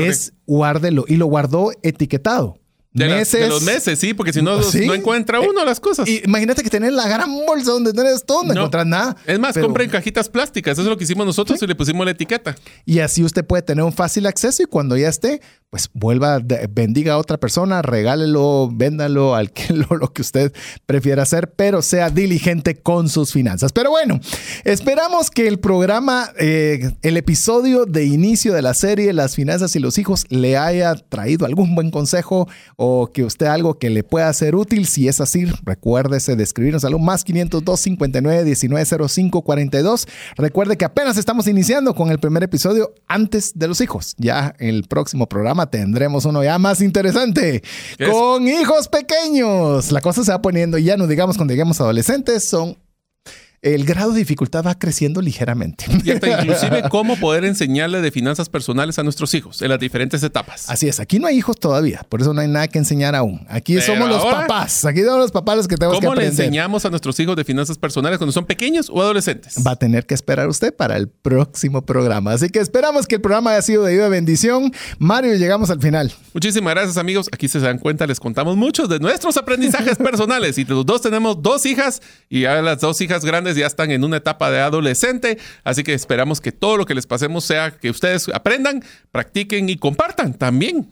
Speaker 3: es guárdelo y lo guardó etiquetado.
Speaker 4: De, las-
Speaker 3: meses.
Speaker 4: de los meses, sí, porque si no,
Speaker 3: Sí.
Speaker 4: no encuentra uno las cosas.
Speaker 3: Y imagínate que tenés la gran bolsa donde tenés todo, no,
Speaker 4: No.
Speaker 3: encontrás nada.
Speaker 4: Es más,
Speaker 3: Pero-
Speaker 4: compren cajitas plásticas. Eso es lo que hicimos nosotros y le pusimos la etiqueta.
Speaker 3: Y así usted puede tener un fácil acceso y cuando ya esté, pues vuelva, bendiga a otra persona, regálelo, véndalo, *laughs* alquilo, lo que usted prefiera hacer, pero sea diligente con sus finanzas. Pero bueno, esperamos que el programa, eh, el episodio de inicio de la serie Las finanzas y los hijos le haya traído algún buen consejo o que usted algo que le pueda ser útil. Si es así, recuérdese de escribirnos algo más 502 59 19 05 42. Recuerde que apenas estamos iniciando con el primer episodio antes de los hijos. Ya en el próximo programa tendremos uno ya más interesante con hijos pequeños. La cosa se va poniendo, ya no digamos cuando lleguemos adolescentes, son el grado de dificultad va creciendo ligeramente.
Speaker 4: Y hasta *laughs* inclusive cómo poder enseñarle de finanzas personales a nuestros hijos en las diferentes etapas.
Speaker 3: Así es, aquí no hay hijos todavía, por eso no hay nada que enseñar aún. Aquí
Speaker 4: Pero
Speaker 3: somos los
Speaker 4: ahora-
Speaker 3: papás, aquí somos los papás los que tenemos que
Speaker 4: ¿Cómo le
Speaker 3: aprender.
Speaker 4: enseñamos a nuestros hijos de finanzas personales cuando son pequeños o adolescentes?
Speaker 3: Va a tener que esperar usted para el próximo programa. Así que esperamos que el programa haya sido de ayuda y bendición. Mario, llegamos al final.
Speaker 4: Muchísimas gracias amigos. Aquí se dan cuenta, les contamos muchos de nuestros aprendizajes *laughs* personales. Y los dos tenemos dos hijas y ya las dos hijas grandes ya están en una etapa de adolescente. Así que esperamos que todo lo que les pasemos sea que ustedes aprendan, practiquen y compartan también.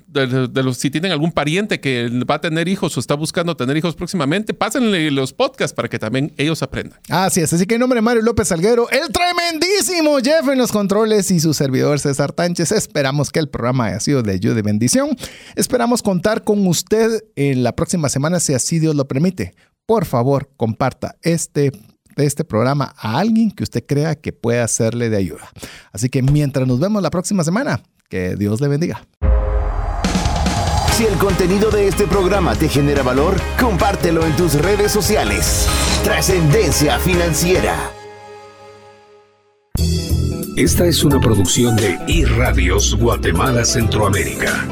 Speaker 4: Si tienen algún pariente que va a tener hijos o está buscando tener hijos próximamente, pásenle los podcasts para que también ellos aprendan.
Speaker 3: Así es, así que en nombre de Mario López Salguero, el tremendísimo Jeff en los controles y su servidor César Tánchez, esperamos que el programa haya sido de ayuda y bendición. Esperamos contar con usted en la próxima semana, si así Dios lo permite. Por favor, comparta este, este programa a alguien que usted crea que pueda serle de ayuda. Así que mientras nos vemos la próxima semana, que Dios le bendiga.
Speaker 2: Si el contenido de este programa te genera valor, compártelo en tus redes sociales. Trascendencia financiera.
Speaker 5: Esta es una producción de iRadios Guatemala Centroamérica.